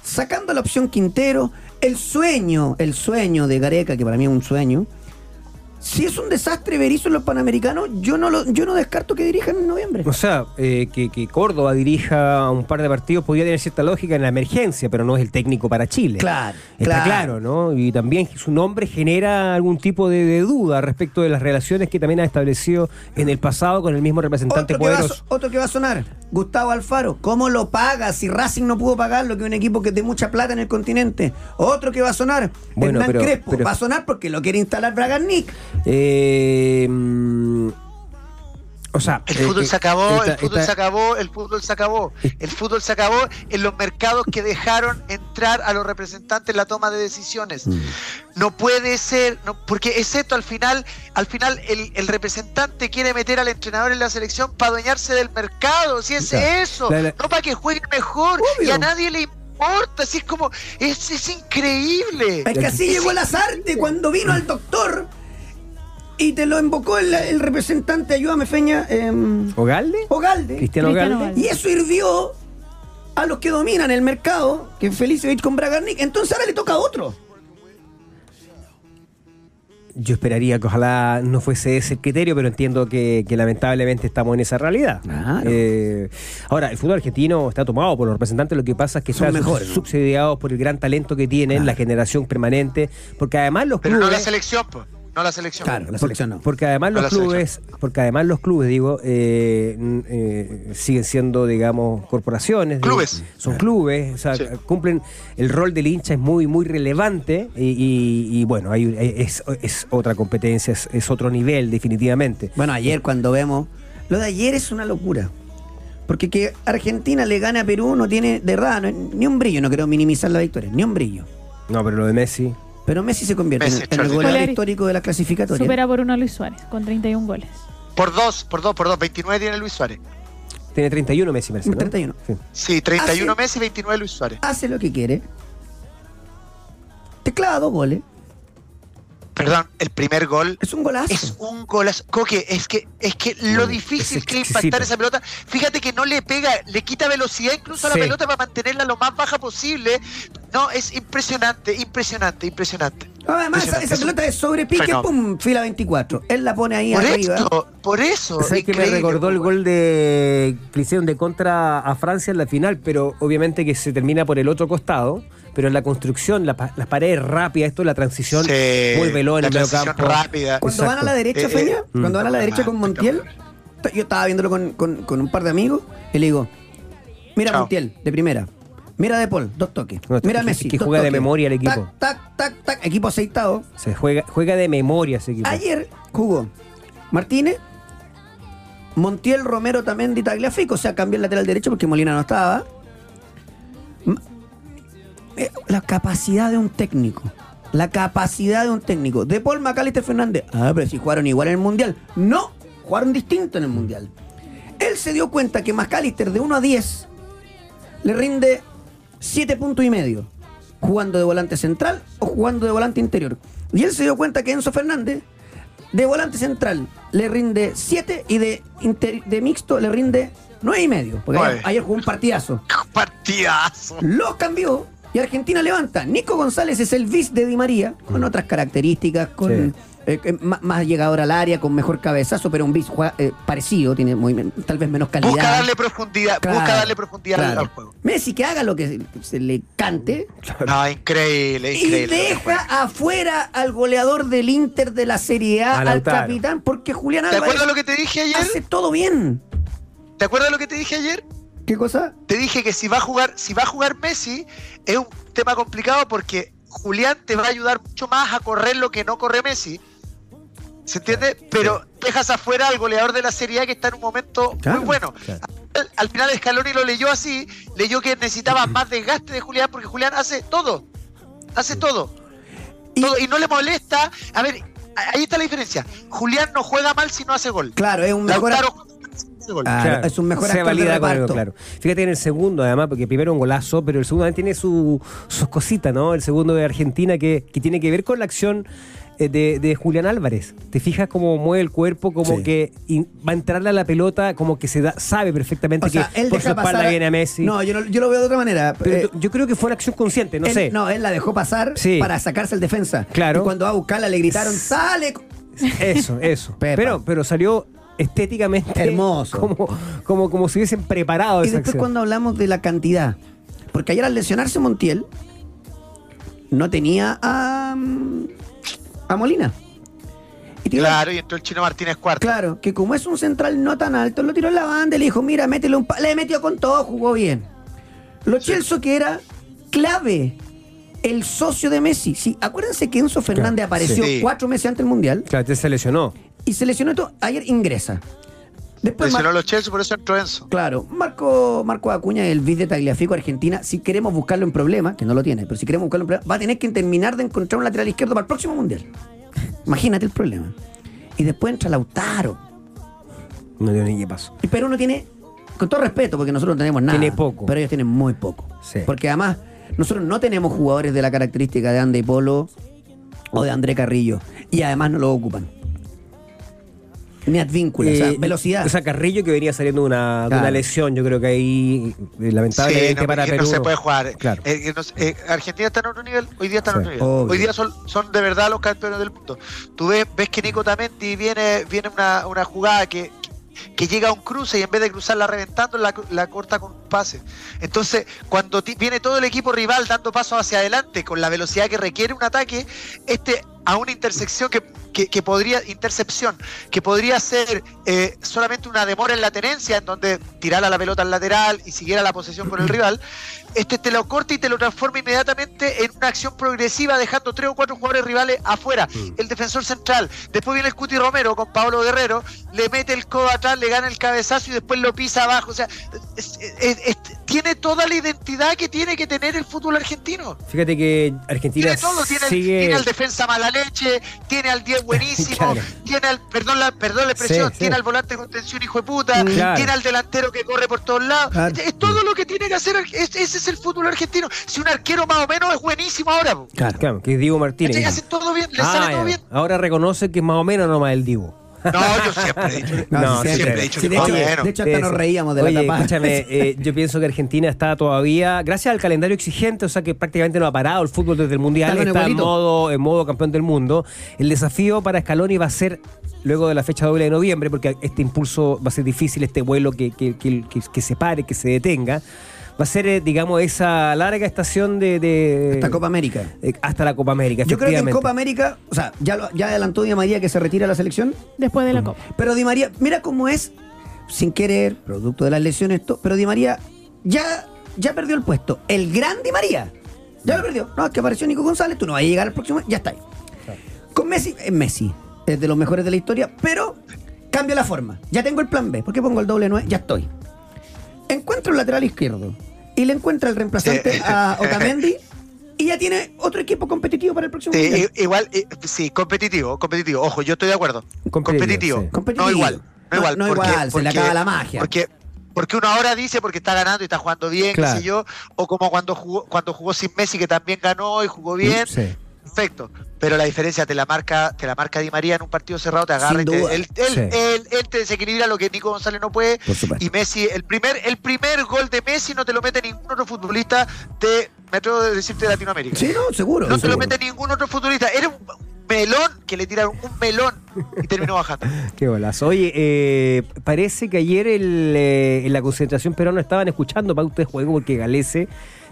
sacando la opción Quintero, el sueño, el sueño de Gareca, que para mí es un sueño, si es un desastre Berizzo en los Panamericanos, yo no lo, yo no descarto que dirijan en noviembre. O sea, eh, que, que Córdoba dirija un par de partidos podría tener cierta lógica en la emergencia, pero no es el técnico para Chile. Claro, Está claro. claro, ¿no? Y también su nombre genera algún tipo de, de duda respecto de las relaciones que también ha establecido en el pasado con el mismo representante Otro que, va poderoso. otro que va a sonar, Gustavo Alfaro. ¿Cómo lo paga si Racing no pudo pagarlo, que es un equipo que es de mucha plata en el continente? Otro que va a sonar, Bueno, Hernán pero- Crespo. pero- Va a sonar porque lo quiere instalar Bragarnik. Eh, o sea, El eh, fútbol eh, se acabó, esta- el fútbol esta- se acabó, el fútbol se acabó. El fútbol se acabó en los mercados que dejaron entrar a los representantes en la toma de decisiones. Mm. No puede ser, no, porque excepto al final, al final el, el representante quiere meter al entrenador en la selección para adueñarse del mercado, si es eso, La- la- no para que juegue mejor Obvio. y a nadie le importa, si es como, es, es increíble. Es que así Es llegó Lazarte cuando vino al doctor y te lo invocó el, el representante, ayúdame Feña, em, ¿Ogalde? Ogalde. Cristiano Ogalde. Ogalde. Y eso hirvió a los que dominan el mercado, que es Felicevich con Bragarnik. Entonces ahora le toca a otro. Yo esperaría que ojalá no fuese ese el criterio, pero entiendo que, que lamentablemente estamos en esa realidad. Claro. Eh, ahora, el fútbol argentino está tomado por los representantes, lo que pasa es que Son están mejores, ¿no? subsidiados por el gran talento que tienen, Claro. la generación permanente, porque además los Pero no la selección, pues, no la selección. Claro, la selección no. Porque además No los clubes, porque además los clubes, digo, eh, eh, siguen siendo, digamos, corporaciones. digo, Clubes. son clubes, o sea, Sí. cumplen, el rol del hincha es muy, muy relevante y, y- y, bueno, hay, es, es otra competencia, es, es otro nivel definitivamente. Bueno, ayer cuando vemos. Lo de ayer es una locura. Porque que Argentina le gane a Perú no tiene, de verdad, no- ni un brillo. No quiero minimizar la victoria, ni un brillo. No, pero lo de Messi, Pero Messi se convierte Messi, en, en el goleador histórico de la clasificatoria. Supera por uno a Luis Suárez, con 31 goles. Por dos, por dos, por dos, 29 tiene Luis Suárez. tiene 31 Messi, parece, ¿no? 31. Sí. Sí, 31 Ah, sí. Messi, 29 Luis Suárez. Hace lo que quiere. Te clava dos goles. Perdón, el primer gol Es un golazo. es un golazo. Coque, es que, es que lo difícil es que es impactar esa pelota, fíjate que no le pega, le quita velocidad incluso a Sí. la pelota para mantenerla lo más baja posible. No, es impresionante, impresionante, impresionante. Además, esa, Impresionante. esa Es un pelota es sobre pique, fenómeno. pum, fila 24. Él la pone ahí Por arriba. eso, por eso. ¿Sabes que me recordó el pues, gol de que hicieron de contra a Francia en la final, pero obviamente que se termina por el otro costado, pero en la construcción, la las paredes rápidas, esto, la transición Sí, muy veloz en la el medio transición campo. rápida. Cuando van a la derecha, Eh, eh, Feña, mm. cuando van a la derecha con Montiel, yo estaba viéndolo con, con- con un par de amigos y le digo, mira Chao. Montiel, de primera. Mira De Paul, dos toques. No, Mira que- Messi. que juega de memoria el equipo. Tac, tac, tac, tac. Equipo aceitado. Se juega, juega de memoria ese equipo. Ayer jugó Martínez, Montiel, Romero, también de Tagliafico. O sea, cambió el lateral derecho porque Molina no estaba. Eh, La capacidad de un técnico. La capacidad de un técnico. De Paul Macalister Fernández. Ah, pero si jugaron igual en el Mundial. No, jugaron distinto en el Mundial. Él se dio cuenta que Macalister de 1 a 10 le rinde 7 puntos y medio. Jugando de volante central o jugando de volante interior. Y él se dio cuenta que Enzo Fernández de volante central le rinde 7 y de, inter- de mixto le rinde 9 y medio. Porque ayer, jugó un partidazo. Partidazo. Los cambió Y Argentina levanta. Nico González es el bis de Di María, con otras características, con Sí. Eh, eh, más, más llegador al área, con mejor cabezazo, pero un bis juega- eh, parecido, tiene muy- tal vez menos calidad. Busca darle profundidad, Claro, busca darle profundidad al- claro. al juego. Messi que haga lo que se le cante No, increíble, y increíble. deja afuera al goleador del Inter de la Serie A, A al capitán, porque Julián ¿Te Álvarez acuerdas lo que te dije ayer? hace todo bien. ¿Te acuerdas lo que te dije ayer? ¿Qué cosa? Te dije que si va a jugar, si va a jugar Messi, es un tema complicado porque Julián te va a ayudar mucho más a correr lo que no corre Messi. ¿Se entiende? Pero dejas afuera al goleador de la Serie A que está en un momento Claro, muy bueno. claro. Al, al final Scaloni lo leyó así, leyó que necesitaba más desgaste de Julián porque Julián hace todo. Hace todo. Y- Todo, y no le molesta. A ver, ahí está la diferencia. Julián no juega mal si no hace gol. Claro, es un mejor. Gol. Ah, Claro, es un mejor se actor de valida con reparto. algo, claro. Fíjate en el segundo, además, porque primero un golazo, pero el segundo también tiene su- sus cositas, ¿no? El segundo de Argentina que, que tiene que ver con la acción de, de Julián Álvarez. ¿Te fijas cómo mueve el cuerpo? Como Sí. que in- va a entrarle a la pelota, como que se da, sabe perfectamente O sea, que él por su espalda pasar. viene a Messi. No, yo, no- yo lo veo de otra manera. pero Eh, yo creo que fue una acción consciente, no él- sé. No, él la dejó pasar Sí. para sacarse el defensa. Claro. Y cuando va a buscarla le gritaron, ¡sale! Eso, eso. Pepa. Pero, pero salió estéticamente Hermoso. Como, como, como si hubiesen preparado Y esa después acción. cuando hablamos de la cantidad. Porque ayer al lesionarse Montiel, no tenía a, mm, a Molina. Y tiró- Claro, y entró el chino Martínez cuarto. Claro, que como es un central no tan alto, lo tiró en la banda y le dijo, mira, métele un pa-". Le metió con todo, jugó bien. Lo Chelsea que era clave, el socio de Messi. Sí, acuérdense que Enzo Fernández Claro, apareció sí. cuatro meses antes del Mundial Claro, te se lesionó. y se lesionó todo. Ayer ingresa. Después, Lesionó Mar- los Chelsea, por eso entró Enzo. claro, Marco, Marco Acuña, el bis de Tagliafico Argentina, si queremos buscarlo en problema, que no lo tiene, pero si queremos buscarlo en problema, va a tener que terminar de encontrar un lateral izquierdo para el próximo Mundial. Imagínate el problema. Y después entra Lautaro. No dio ni qué pasó. Y Perú no tiene, con todo respeto, porque nosotros no tenemos nada. Tiene poco. Pero ellos tienen muy poco. Sí. Porque además, nosotros no tenemos jugadores de la característica de Ande Polo o de André Carrillo. Y además no lo ocupan. Ni Advíncula, o sea, Eh, velocidad. O sea, Carrillo que venía saliendo de una, de Claro. una lesión, yo creo que ahí, eh, lamentablemente Sí, no, para que Perú. no se puede jugar. Claro. Eh, no eh, Argentina está en otro nivel, hoy día está en Sí, otro nivel. obvio. Hoy día son, son de verdad los campeones del mundo. Tú ves, ves que Nico Tamendi viene, viene una, una jugada que, que llega a un cruce y en vez de cruzarla reventando, la, la corta con un pase. Entonces, cuando viene todo el equipo rival dando pasos hacia adelante con la velocidad que requiere un ataque, este a una intersección que, que, que podría, intercepción, que podría ser eh, solamente una demora en la tenencia, en donde tirara la pelota al lateral y siguiera la posesión con el rival, este te lo corta y te lo transforma inmediatamente en una acción progresiva, dejando tres o cuatro jugadores rivales afuera. El defensor central. Después viene el Cuti Romero con Pablo Guerrero, le mete el codo atrás, le gana el cabezazo y después lo pisa abajo. O sea, es- es- es- tiene toda la identidad que tiene que tener el fútbol argentino. Fíjate que Argentina Tiene todo, tiene, sigue. tiene al defensa mala leche, tiene al 10 buenísimo, Claro. tiene al, perdón la, perdón la expresión, Sí, sí. tiene al volante con tensión hijo de puta, Claro. tiene al delantero que corre por todos lados. Claro. Es, es todo lo que tiene que hacer, es- ese es el fútbol argentino. Si un arquero más o menos es buenísimo ahora. Claro. Claro, que es Diego Martínez. Hace todo bien, le Ah, sale todo bien. Ahora reconoce que es más o menos nomás el Divo. No, yo siempre he dicho. No, No, sí, siempre he dicho Sí, que de, hecho, bueno. de hecho, hasta nos reíamos de Oye, la tapa. escúchame, eh, yo pienso que Argentina está todavía, gracias al calendario exigente, o sea que prácticamente no ha parado el fútbol desde el Mundial, Está está en modo, en modo campeón del mundo. El desafío para Scaloni va a ser luego de la fecha doble de noviembre, porque este impulso va a ser difícil, este vuelo que, que, que- que- que se pare, que se detenga. Va a ser, eh, digamos, esa larga estación de... de- Esta Copa América. eh, hasta la Copa América, Yo creo que en. Copa América, o sea, ya, lo- ya adelantó Di María que se retira la selección. Después de la Copa. Pero Di María, mira cómo es, sin querer, producto de las lesiones, esto, pero Di María ya, ya perdió el puesto. El gran Di María. Ya lo perdió. No, es que apareció Nico González, tú no vas a llegar al próximo, ya está ahí. Con Messi, es Messi. Es de los mejores de la historia, pero cambia la forma. Ya tengo el plan B. ¿Por qué pongo el doble 9? Ya estoy. Encuentro el lateral izquierdo y le encuentra el reemplazante Sí. a Otamendi y ya tiene otro equipo competitivo para el próximo Sí, mundial. igual, eh, sí, competitivo, competitivo. Ojo, yo estoy de acuerdo. Competitivo, Competitivo. No igual. No, No- igual. no porque- igual, se le acaba la magia. Porque, porque uno ahora dice porque está ganando y está jugando bien, Claro. qué sé yo, o como cuando jugó, cuando jugó sin Messi que también ganó y jugó bien. Sí. Perfecto. Pero la diferencia te la marca, te la marca Di María en un partido cerrado, te agarra y te, él, él- Sí. él- él te desequilibra lo que Nico González no puede. Y Messi, el primer, el primer gol de Messi no te lo mete ningún otro futbolista de, me atrevo a decirte, de Latinoamérica. Sí, no, seguro. No te lo mete ningún otro futbolista. Era un melón que le tiraron un melón y terminó bajando. Qué golazo. Oye, eh, parece que ayer el, eh, en la concentración peruana estaban escuchando pauta de juego porque Galese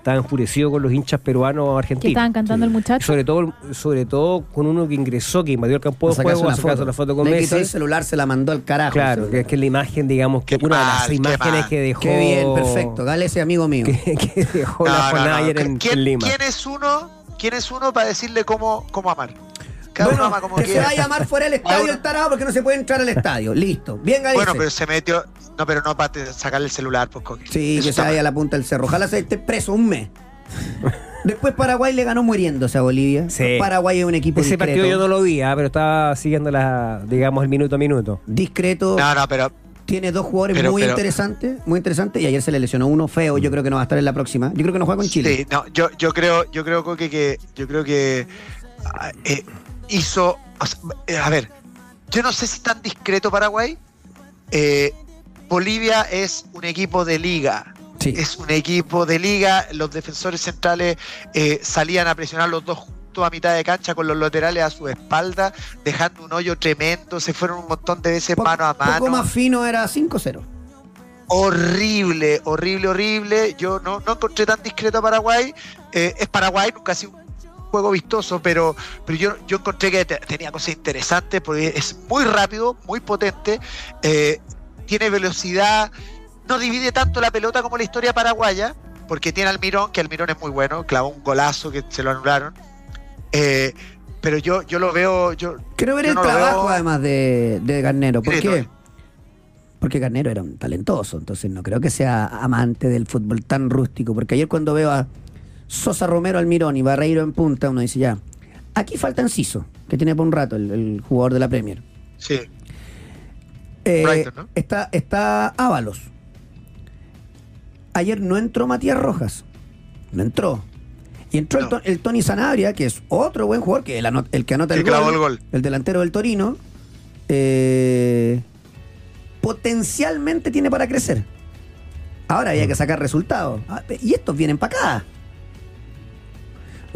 estaba enfurecido con los hinchas peruanos Que argentinos. estaban cantando el muchacho. Sobre todo, sobre todo con uno que ingresó, que invadió el campo de juego, una sacarse foto. una foto con Le quitó el Messi. celular, se la mandó al carajo. Claro, que es que la imagen, digamos, que Qué una de las imágenes mal. que dejó. Qué bien, perfecto. Gale ese amigo mío. Que, que dejó No, la no, no. ayer en, ¿Quién, en Lima. quién es uno? ¿Quién es uno para decirle cómo, cómo amar? Cada Bueno, uno ama como que se va a llamar fuera del estadio el tarado porque no se puede entrar al estadio. Listo. Bien, Galicia. Bueno, pero se metió. No, pero no para sacarle el celular, pues, Coqui. Sí, Eso que se está vaya a la punta del cerro. Ojalá se esté preso un mes. Después Paraguay le ganó muriéndose a Bolivia. Sí. Paraguay es un equipo Ese discreto. partido yo no lo vi, ah, pero estaba siguiendo la, digamos, el minuto a minuto. Discreto. No, no, pero Tiene dos jugadores Pero- muy pero- interesantes, muy interesantes, y ayer se le lesionó uno feo, yo creo que no va a estar en la próxima. Yo creo que no juega con Chile. Sí, no, yo, yo creo, yo creo Coque, que yo creo que ah, eh, hizo. o sea, eh, a ver, yo no sé si tan discreto Paraguay. Eh, Bolivia es un equipo de liga. Sí. Es un equipo de liga. Los defensores centrales eh, salían a presionar los dos juntos a mitad de cancha con los laterales a su espalda, dejando un hoyo tremendo. Se fueron un montón de veces mano a mano. Poco más fino era 5-0. horrible, horrible, horrible. Yo no, no encontré tan discreto a Paraguay. Eh, es Paraguay, nunca ha sido un juego vistoso, pero, pero yo, yo encontré que te- tenía cosas interesantes porque es muy rápido, muy potente, eh, tiene velocidad, no divide tanto la pelota como la historia paraguaya, porque tiene Almirón, que Almirón es muy bueno, clavó un golazo que se lo anularon. Eh, pero yo, yo lo veo, yo, Quiero ver Yo el no trabajo veo- además de, de Garnero. ¿Por qué? Porque Garnero era un talentoso, entonces no creo que sea amante del fútbol tan rústico. Porque ayer cuando veo a Sosa Romero Almirón y Barreiro en punta, uno dice ya, aquí falta Enciso, que tiene por un rato el, el jugador de la Premier. sí, Eh, Brighton, ¿no? está, está Ábalos. Ayer no entró Matías Rojas. No entró. Y entró el, No. To- el Tony Sanabria, que es otro buen jugador, que el, el que anota Que el gol, el gol. el delantero del Torino. eh, potencialmente tiene para crecer. Ahora había que sacar resultados. Ah, Y estos vienen para acá.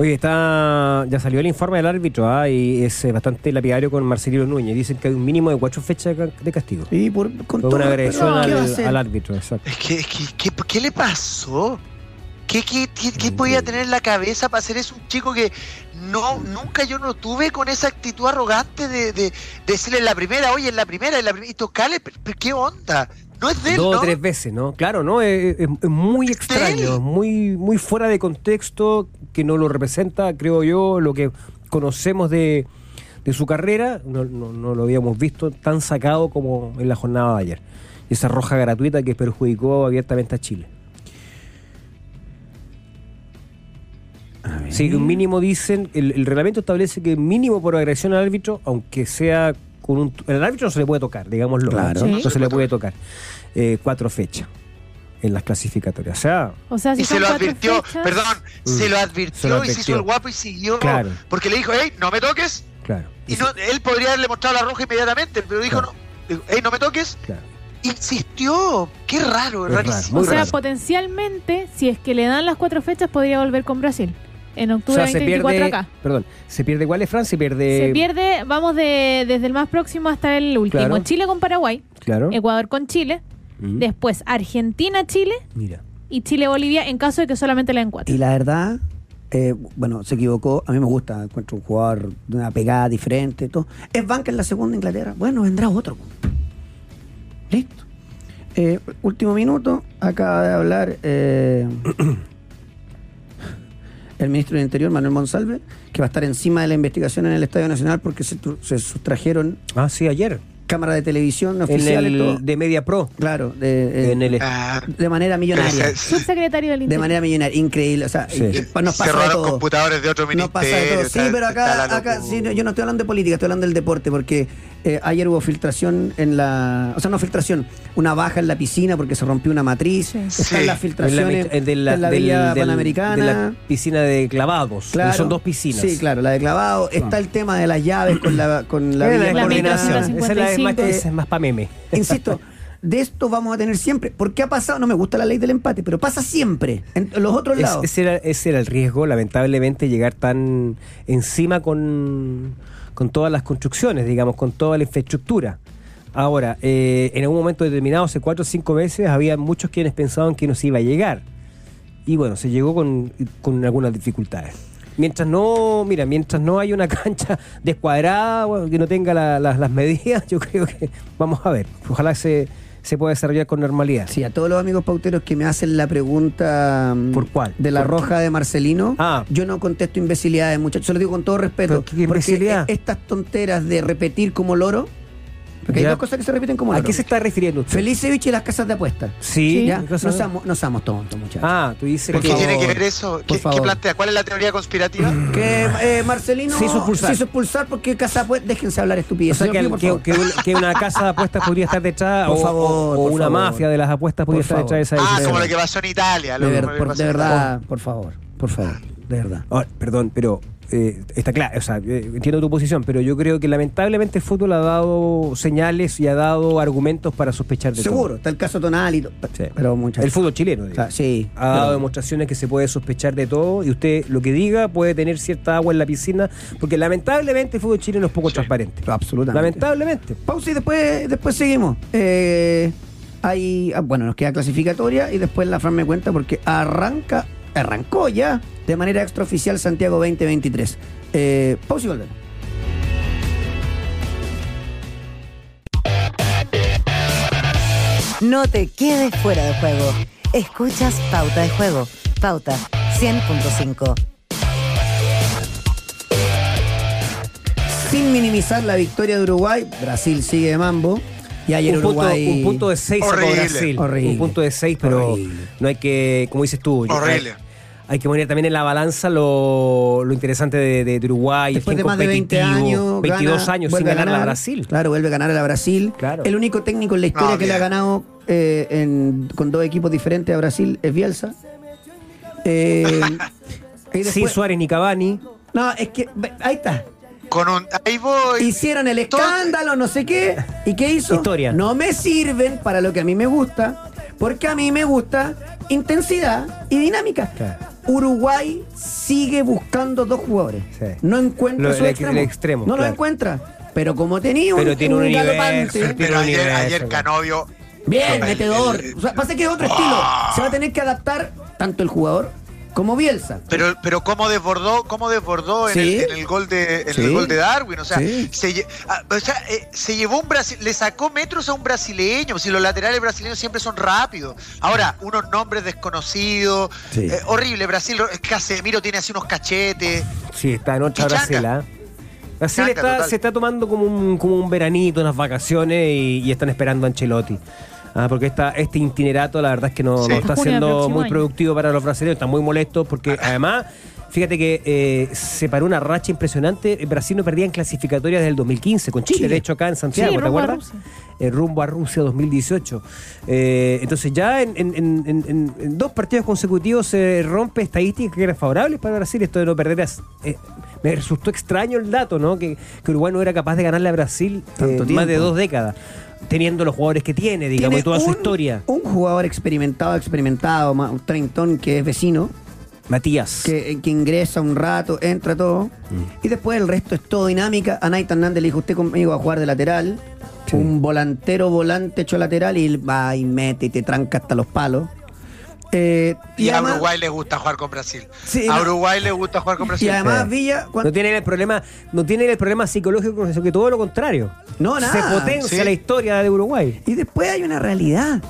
Oye, está ya salió el informe del árbitro ah, y es eh, bastante lapidario con Marcelino Núñez. Dicen que hay un mínimo de cuatro fechas de ca- de castigo. Y por, con Por una agresión respeto, ¿qué va a al, árbitro, exacto. Es que, es que- ¿qué, qué le pasó? ¿Qué, qué, qué- qué podía tener en la cabeza para hacer eso? Un chico que no nunca yo no tuve con esa actitud arrogante de, de- de decirle en la primera, oye, en la primera, en la primera, y tocarle, ¿qué onda? No es de él, Dos ¿no? o tres veces, ¿no? Claro, ¿no? Es, es- es muy extraño, es muy, muy fuera de contexto, que no lo representa, creo yo, lo que conocemos de, de su carrera. No, no- no lo habíamos visto tan sacado como en la jornada de ayer. Esa roja gratuita que perjudicó abiertamente a Chile. Sí, un mínimo dicen, el, el reglamento establece que mínimo por agresión al árbitro, aunque sea con un... El árbitro no se le puede tocar, digámoslo. Claro. No se le puede tocar. Eh, cuatro fechas en las clasificatorias. O sea, O sea, si Y se son lo advirtió, fechas- perdón, Mm. se lo Se lo advirtió y se hizo el guapo y siguió. Claro. Porque le dijo, hey, no me toques. claro. Y no, él podría haberle mostrado la roja inmediatamente, pero dijo, Claro. no, hey, no me toques. claro. Insistió. Qué raro, Es raro, rarísimo. O sea, raro. potencialmente, si es que le dan las cuatro fechas, podría volver con Brasil. En O octubre sea, se 2024 pierde, acá. perdón, se pierde cuál es Francia, se pierde, Se pierde, vamos de, desde el más próximo hasta el último. Claro. Chile con Paraguay, claro. Ecuador con Chile, Mm. después Argentina-Chile Mira. y Chile-Bolivia en caso de que solamente le den cuatro. Y la verdad, eh, bueno, se equivocó. A mí me gusta, encuentro un jugador de una pegada diferente. Todo. Es banca en la segunda Inglaterra. Bueno, vendrá otro. Listo. Eh, último minuto. Acaba de hablar eh, el ministro del Interior, Manuel Monsalve, que va a estar encima de la investigación en el Estadio Nacional porque se, se sustrajeron Ah, sí, ayer. cámara de televisión En oficiales, todo. de Media Pro. Claro, de, eh, En el Ah, de manera millonaria. Subsecretario del De Interior. manera millonaria, increíble. O sea, Sí. nos pasa de robaron todo. computadores de otro Nos ministerio. pasa de todo. Sí, pero acá, acá sí, no, yo no estoy hablando de política, estoy hablando del deporte, porque eh, ayer hubo filtración en la. O sea, no filtración, una baja en la piscina porque se rompió una matriz. Sí. Están Sí. las En la, de la, en la del- Villa del- Panamericana. de la piscina de clavados. Claro. Son dos piscinas. Sí, claro, la de clavado. Está el tema de las llaves con la, con la coordinación. micro Esa es la es más, 155. esa es más para meme. Insisto, de esto vamos a tener siempre. Porque ha pasado, no me gusta la ley del empate, pero pasa siempre en los otros Es- lados. ese, era, ese era el riesgo, lamentablemente, llegar tan encima con, con todas las construcciones, digamos, con toda la infraestructura. Ahora, eh, en algún momento determinado, hace cuatro o cinco meses, había muchos quienes pensaban que no se iba a llegar. Y bueno, se llegó con, con algunas dificultades. Mientras no, mira, mientras no hay una cancha descuadrada, bueno, que no tenga la- la- las medidas, yo creo que vamos a ver. Ojalá se, se pueda desarrollar con normalidad. Sí, a todos los amigos pauteros que me hacen la pregunta mm, ¿Por cuál? de la ¿Por roja de Marcelino, Ah. yo no contesto imbecilidades, muchachos, se lo digo con todo respeto. ¿Pero qué porque imbecilidad? e- estas tonteras de repetir como loro, porque Ya. hay dos cosas que se repiten como ¿A qué se está refiriendo usted? Felicevich y las casas de apuestas. Sí, Ya, ¿qué no cosa? seamos, no seamos tontos, muchachos. Ah, tú dices Por que... ¿Qué favor, tiene que ver eso? ¿Qué, plantea? ¿Cuál es la teoría conspirativa? Que eh, Marcelino Se hizo expulsar. expulsar porque casa pues déjense hablar O estupidez. sea, que, que- que un- que una casa de apuestas podría estar detrás, Por o, favor, o- o por una favor. mafia de las apuestas podría Por estar detrás de esa Ah, como lo que pasó en Italia. lo de, ver- por- verdad, por favor, por favor, de verdad. Ahora, perdón, pero eh, está claro, o sea, eh, entiendo tu posición, pero yo creo que lamentablemente el fútbol ha dado señales y ha dado argumentos para sospechar de Seguro, todo. está el caso Tonal y todo. Sí. Pero muchachos. El fútbol chileno, O digo. sea, sí. ha dado pero- demostraciones que se puede sospechar de todo y usted lo que diga puede tener cierta agua en la piscina, porque lamentablemente el fútbol chileno es poco transparente. Absolutamente. Lamentablemente. Pausa y después, después seguimos. Eh, hay, ah, bueno, nos queda clasificatoria y después la Fran me cuenta porque arranca, arrancó ya de manera extraoficial Santiago 2023. Eh, pausa y volvemos. No te quedes fuera de juego. Escuchas Pauta de Juego. Pauta 100.5. Sin minimizar la victoria de Uruguay, Brasil sigue de mambo. Y ayer un, punto, un punto de 6 sacó Horrible. Brasil. Horrible. Un punto de 6, pero Horrible. no hay que, como dices tú, Horrible. Hay, hay que poner también en la balanza lo, lo interesante de, de- de Uruguay. Después de más de 20 competitivo, años. 22 gana, años sin ganar a. Brasil. Claro, vuelve a ganar a la Brasil. Claro. El único técnico en la historia No, que le ha ganado eh, en- con dos equipos diferentes a Brasil es Bielsa. Eh, Sin Suárez ni Cavani. no, es que ahí está. Con un, ahí voy. Hicieron el escándalo, no sé qué. ¿Y qué hizo? Historia. No me sirven para lo que a mí me gusta, porque a mí me gusta intensidad y dinámica. Claro. Uruguay sigue buscando dos jugadores. Sí. No encuentra Lo- su el- extremo. el extremo, No lo encuentra. Pero como tenía un, Pero tiene un universo, galopante, tiene Pero un ayer, universo, ayer ¿no? Canovio. bien, metedor. O sea, pasa que es otro estilo. Se va a tener que adaptar tanto el jugador como Bielsa. Pero, pero cómo desbordó, cómo desbordó en, Sí. el, en el gol de en Sí. el gol de Darwin, o sea, Sí. se, ah, o sea, eh, se llevó un Brasil, le sacó metros a un brasileño, si los laterales brasileños siempre son rápidos. Ahora, unos nombres desconocidos, Sí. eh, horrible, Brasil, Casemiro tiene así unos cachetes. Sí, está en otra Brasil. ¿ah? Brasil está- se está tomando como un, como un veranito, unas vacaciones y, y están esperando a Ancelotti. Ah, porque esta, este itinerato, la verdad es que no, Sí. no está siendo muy año. productivo para los brasileños. Están muy molestos porque además, fíjate que eh, se paró una racha impresionante. Brasil no perdía en clasificatorias desde el 2015 con Chile, Chile. de hecho acá en Santiago, Sí, ¿te rumbo a acuerdas? Rusia. Eh, rumbo a Rusia 2018. Eh, entonces ya en, en- en- en- en- en dos partidos consecutivos se rompe estadísticas que eran favorables para Brasil. Esto de no perder es- eh, me resultó extraño el dato, ¿no? Que, que Uruguay no era capaz de ganarle a Brasil eh, más de dos décadas, teniendo los jugadores que tiene, digamos, Tiene y toda su historia. Un jugador experimentado, experimentado, un treintón que es vecino, Matías. que, que ingresa un rato, entra todo, Mm. y después el resto es todo dinámica. A Naita Hernández le dijo, usted conmigo va a jugar de lateral, Sí. un volantero volante hecho lateral, y él va y mete y te tranca hasta los palos. Eh, Y, a además- Uruguay le gusta jugar con Brasil. Sí, a no. Uruguay le gusta jugar con Brasil. y además Sí. Villa... No tiene el problema, no tiene el problema psicológico, sino que todo lo contrario. No, nada. Se potencia Sí. la historia de Uruguay. Y después hay una realidad.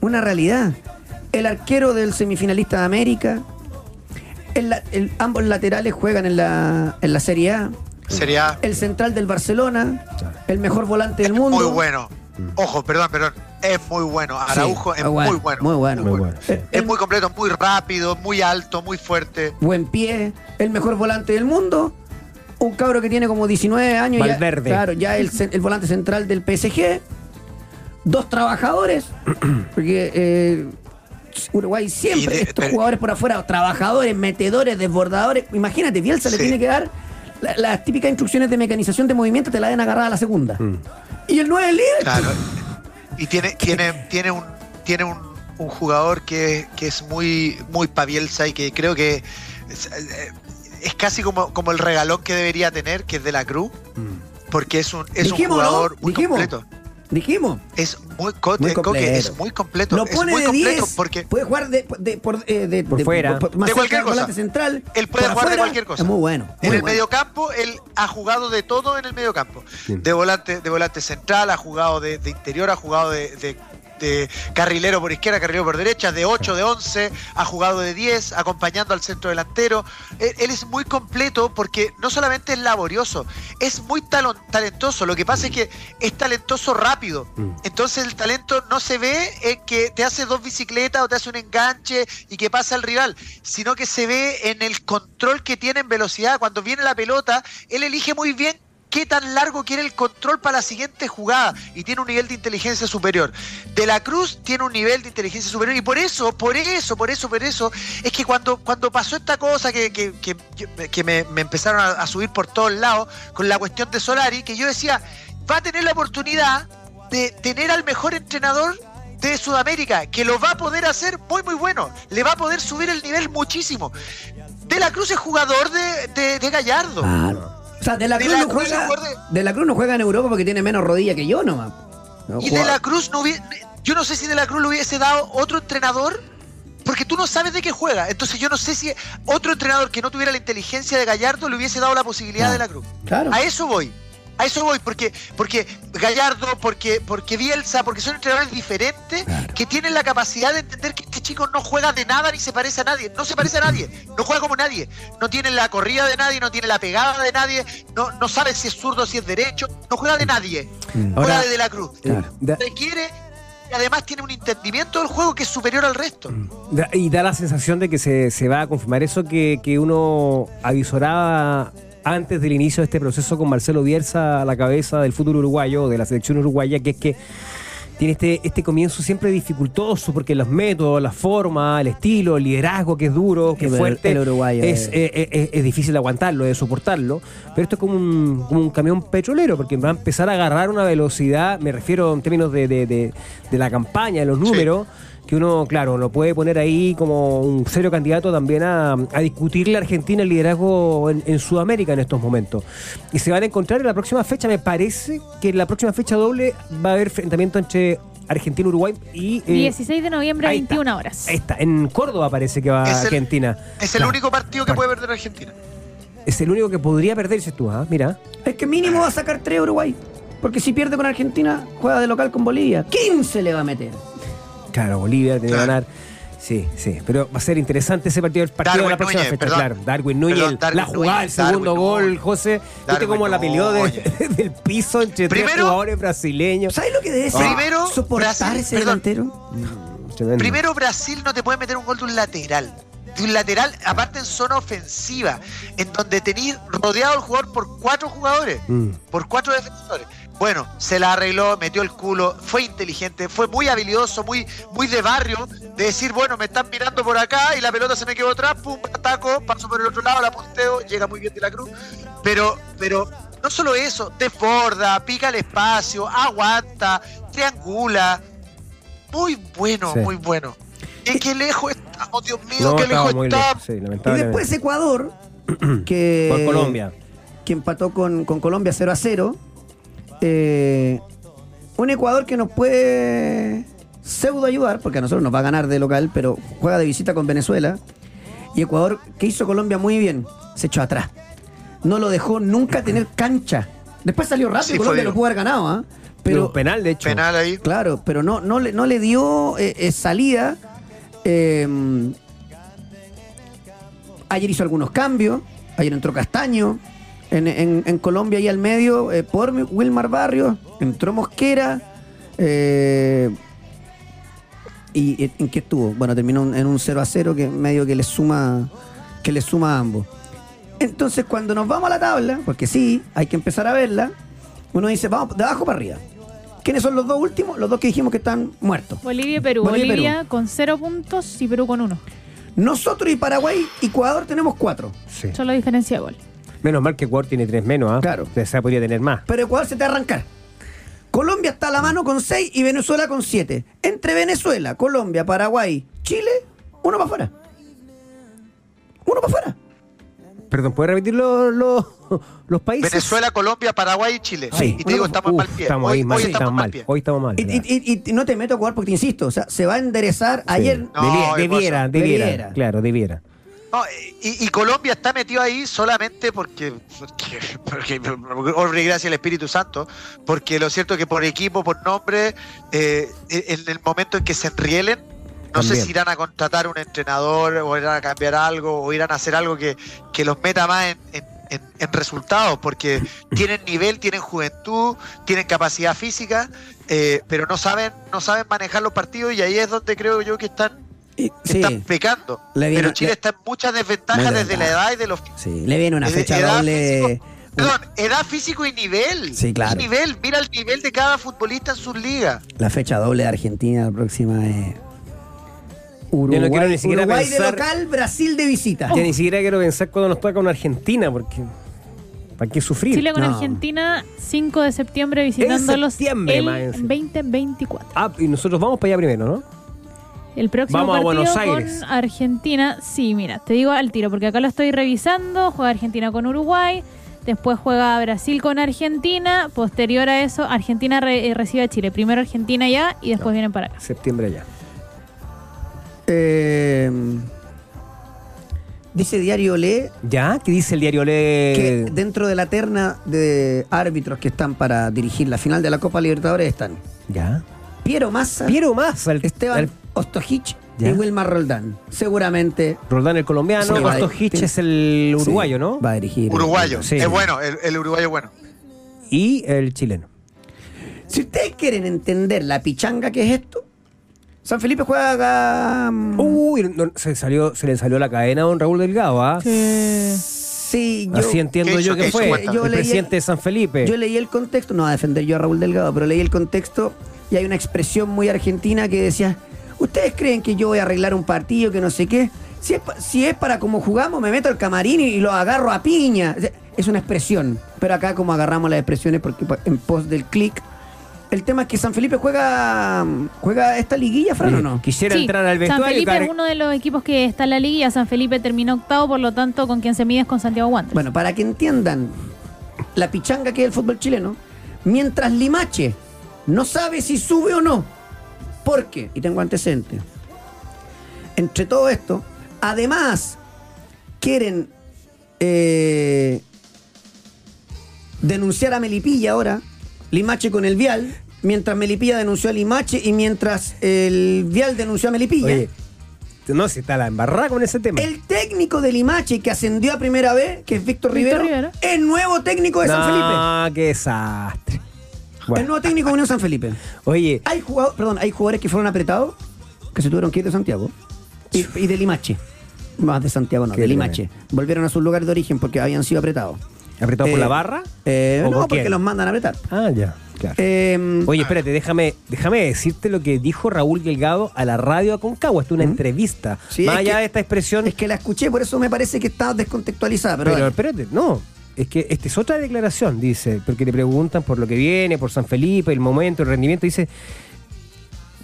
Una realidad. El arquero del semifinalista de América. el ambos laterales juegan en la, en la Serie A. Serie A. El central del Barcelona, el mejor volante del mundo. Muy bueno. Ojo, perdón, perdón. Es muy bueno. Araujo Sí, es muy bueno. Muy bueno. Muy bueno, sí. Es muy completo, muy rápido, muy alto, muy fuerte. buen pie, el mejor volante del mundo. Un cabro que tiene como 19 años. ya- Valverde. claro, ya el, el volante central del PSG. Dos trabajadores. Porque eh, Uruguay siempre, de- estos pero- jugadores por afuera, trabajadores, metedores, desbordadores. Imagínate, Bielsa le tiene que dar la- las típicas instrucciones de mecanización de movimiento, te la den agarrada a la segunda. Mm. Y el 9 es líder. Claro. Y tiene, tiene, tiene un, tiene un, un jugador que, que es muy, muy pavielsa y que creo que es, eh, es casi como, como el regalón que debería tener, que es de la Cruz, porque es un, es un jugador muy completo. Dijimos. Es muy, co- Muy eh, Coque, es muy completo. Lo es pone muy de completo 10. porque Puede jugar de, de- por, eh, de- Por de- fuera. más De cerca cualquier volante cosa. central. Él puede jugar de cualquier cosa. Es muy bueno. En muy el bueno. mediocampo, él ha jugado de todo en el mediocampo. Bien. De volante, de volante central, ha jugado de, de interior, ha jugado de, de- de carrilero por izquierda, carrilero por derecha, de 8, de 11, ha jugado de 10, acompañando al centro delantero. Él, él es muy completo porque no solamente es laborioso, es muy talon- talentoso. Lo que pasa es que es talentoso rápido. Mm. Entonces el talento no se ve en que te hace dos bicicletas o te hace un enganche y que pasa al rival, sino que se ve en el control que tiene en velocidad. Cuando viene la pelota, él elige muy bien qué tan largo quiere el control para la siguiente jugada y tiene un nivel de inteligencia superior. De la Cruz tiene un nivel de inteligencia superior y por eso, por eso, por eso, por eso, es que cuando, cuando pasó esta cosa que, que, que, me, empezaron a, subir por todos lados con la cuestión de Solari, que yo decía, va a tener la oportunidad de tener al mejor entrenador de Sudamérica, que lo va a poder hacer muy muy bueno, le va a poder subir el nivel muchísimo. De la Cruz es jugador de, de- de Gallardo. Claro. Sea, De la De Cruz la no Cruz juega. De la Cruz no juega en Europa porque tiene menos rodilla que yo nomás. No, Y juega- de la Cruz no hubiese, yo no sé si de la Cruz le hubiese dado otro entrenador, porque tú no sabes de qué juega. Entonces yo no sé si otro entrenador que no tuviera la inteligencia de Gallardo le hubiese dado la posibilidad de la Cruz. Claro. A eso voy. A eso voy, porque, porque Gallardo, porque, porque Bielsa, porque son entrenadores diferentes Claro. que tienen la capacidad de entender que este chico no juega de nada ni se parece a nadie. No se parece a nadie, no juega como nadie. No tiene la corrida de nadie, no tiene la pegada de nadie, no, no sabe si es zurdo, si es derecho, no juega de nadie. Juega Ahora- de, de la cruz. Claro. Da- Requiere y además tiene un entendimiento del juego que es superior al resto. Da- y da la sensación de que se, se va a confirmar eso que, que uno avisoraba antes del inicio de este proceso con Marcelo Bielsa a la cabeza del fútbol uruguayo, de la selección uruguaya, que es que tiene este, este comienzo siempre dificultoso porque los métodos, la forma, el estilo, el liderazgo que es duro, que es fuerte, el uruguayo es, es- eh, eh, es- es difícil de aguantarlo, de soportarlo, pero esto es como un, como un camión petrolero porque va a empezar a agarrar una velocidad, me refiero en términos de, de- de- de la campaña, de los números, que uno, claro, lo puede poner ahí como un serio candidato también a, a discutirle a Argentina el liderazgo en, en Sudamérica en estos momentos. Y se van a encontrar en la próxima fecha, me parece que en la próxima fecha doble va a haber enfrentamiento entre Argentina, Uruguay y... eh, 16 de noviembre, ahí está. 21 horas. Ahí está, en Córdoba parece que va Es el- Argentina. Es el único partido que puede perder Argentina. Es el único que podría perderse tú, ¿ah? Mira. Es que mínimo va a sacar 3 Uruguay. Porque si pierde con Argentina, juega de local con Bolivia. 15 le va a meter. Claro, Bolivia tiene que ganar. Sí, sí, pero va a ser interesante ese partido, el partido de la Darwin próxima Núñez, fecha, perdón. claro. Darwin Núñez, Perdón, Darwin la jugada, el Núñez, segundo Darwin gol, Núñez. José. ¿Viste cómo la peleó de- del piso entre tres Primero- jugadores brasileños? ¿Sabes lo que debe ser? Primero, soportar Brasil, ese perdón. delantero. Tremendo. Primero Brasil no te puede meter un gol de un lateral. De un lateral, aparte en zona ofensiva, en donde tenéis rodeado al jugador por cuatro jugadores, Mm. por cuatro defensores. Bueno, se la arregló, metió el culo, fue inteligente, fue muy habilidoso, muy, muy de barrio, de decir, bueno, me están mirando por acá y la pelota se me quedó atrás, pum, ataco, paso por el otro lado, la posteo, llega muy bien de la cruz. Pero, pero no solo eso, desborda, pica el espacio, aguanta, triangula. Muy bueno, Sí. muy bueno. ¿Qué, qué lejos estamos, Dios mío, No, qué lejos estamos. sí, Y después Ecuador, que, Por Colombia. que empató con, con Colombia 0 a 0. Eh, un Ecuador que nos puede pseudo ayudar, porque a nosotros nos va a ganar de local, pero juega de visita con Venezuela. Y Ecuador, que hizo Colombia muy bien, se echó atrás. No lo dejó nunca tener cancha. Después salió rápido, Sí, Colombia lo pudo haber ganado, ¿ah? Pero Pero, penal, de hecho. Penal ahí. Claro, pero no, no, le, no le dio eh, eh, salida. Eh, ayer hizo algunos cambios. Ayer entró Castaño. En, en- en Colombia y al medio, eh, por mi- Wilmar Barrios, entró Mosquera. eh, ¿Y en qué estuvo? Bueno, terminó en un 0 a 0 que medio que le suma, que le suma a ambos. Entonces, cuando nos vamos a la tabla, porque sí, hay que empezar a verla, uno dice, vamos de abajo para arriba. ¿Quiénes son los dos últimos? Los dos que dijimos que están muertos. Bolivia y Perú. Bolivia Bolivia, con cero puntos y Perú con uno. Nosotros y Paraguay y Ecuador tenemos cuatro. Sí. Solo diferencia de gol. Menos mal que Ecuador tiene tres menos, ¿ah? Claro. O sea, podría tener más. Pero Ecuador se te va a arrancar. Colombia está a la mano con 6 y Venezuela con 7. Entre Venezuela, Colombia, Paraguay, Chile, uno para afuera. Uno para afuera. Perdón, ¿puedes repetir los, los, los países? Venezuela, Colombia, Paraguay y Chile. Sí. Y te digo, estamos Uf, mal pie. Estamos hoy ahí mal, hoy estamos mal pie. Hoy estamos mal. Y, y- y- y no te meto a jugar porque te insisto, o sea, se va a enderezar. Ayer, No, debiera, debiera, Debiera. Claro, debiera. No, y, y Colombia está metido ahí solamente porque, porque, porque, porque obra y gracia al Espíritu Santo, porque lo cierto es que por equipo, por nombre, eh, en el momento en que se enrielen, no sé También. si irán a contratar un entrenador o irán a cambiar algo o irán a hacer algo que, que los meta más en, en- en- en resultados, porque tienen nivel, tienen juventud, tienen capacidad física, eh, pero no saben, no saben manejar los partidos y ahí es donde creo yo que están, y- sí, pecando. Le viene- pero Chile le- está en muchas desventajas desde la edad y de los sí, le viene una fecha edad doble. físico- Perdón, edad físico y nivel. Sí, claro. Y nivel, mira el nivel de cada futbolista en sus ligas. La fecha doble de Argentina, la próxima es. Uruguay, Yo no quiero ni siquiera Uruguay pensar- de local, Brasil de visita. Ya ni siquiera quiero pensar cuando nos toca una Argentina, porque. ¿Para qué sufrir? Chile con No. Argentina, 5 de septiembre visitándolos septiembre, el más encima. 2024. Ah, y nosotros vamos para allá primero, ¿no? El próximo Vamos a partido Buenos Aires. con Argentina, sí, mira, te digo al tiro, porque acá lo estoy revisando, juega Argentina con Uruguay, después juega Brasil con Argentina, posterior a eso Argentina re- eh, recibe a Chile, primero Argentina ya y después vienen para acá. Septiembre allá. Eh, dice Diario Le ¿Ya? ¿Qué dice el diario Le? que dentro de la terna de árbitros que están para dirigir la final de la Copa Libertadores están ¿Ya? Piero Massa, Piero más al Esteban Ostojic Ya. y Wilmar Roldán. Seguramente Roldán el colombiano, Sí, tiene- es el uruguayo, sí, ¿no? Va a dirigir. Uruguayo. Sí. Es bueno, el, el uruguayo es bueno. Y el chileno. Si ustedes quieren entender la pichanga que es esto, San Felipe juega. mm, Uy, no, se, salió, se le salió la cadena a don Raúl Delgado, ¿ah? sí, yo, Así entiendo ¿Qué yo hizo? que fue. Yo el leí- presidente de San Felipe. yo leí el contexto, no a defender yo a Raúl Delgado, pero leí el contexto y hay una expresión muy argentina que decía: ¿Ustedes creen que yo voy a arreglar un partido que no sé qué? Si es, pa- si es para como jugamos, me meto al camarín y, y lo agarro a piña. Es una expresión, pero acá como agarramos las expresiones porque en pos del clic. El tema es que San Felipe juega juega esta liguilla, Fran, ¿o no? Quisiera Sí, entrar al San vestuario. Felipe car- es uno de los equipos que está en la liguilla, San Felipe terminó octavo, por lo tanto con quien se mide es con Santiago Wanderers. Bueno, para que entiendan la pichanga que es el fútbol chileno, mientras Limache no sabe si sube o no, ¿por qué? Y tengo antecedentes. Entre todo esto, además quieren eh, denunciar a Melipilla ahora, Limache con el Vial, mientras Melipilla denunció a Limache y mientras el Vial denunció a Melipilla. Oye, no, si está la embarrada con ese tema. El técnico de Limache que ascendió a primera vez, que es Víctor Víctor Rivero, Rivero. es nuevo técnico de San Felipe. Ah, qué desastre. Bueno. El nuevo técnico de Unión San Felipe. Oye, Hay jugadores, perdón, hay jugadores que fueron apretados que se tuvieron que ir de Santiago y, y de Limache. Más de Santiago no, Qué de Limache. Volvieron a su lugar de origen porque habían sido apretados. ¿apretado por Eh, la barra? Eh, ¿O no, por porque quién? los mandan a apretar. Ah, ya, claro. Eh, Oye, espérate, déjame, déjame decirte lo que dijo Raúl Delgado a la radio Aconcagua. Esto es una entrevista. sí, Más allá que- de esta expresión. es que la escuché, por eso me parece que está descontextualizada. Pero, espérate, no. Es que esta es otra declaración, dice, porque le preguntan por lo que viene, por San Felipe, el momento, el rendimiento. Dice,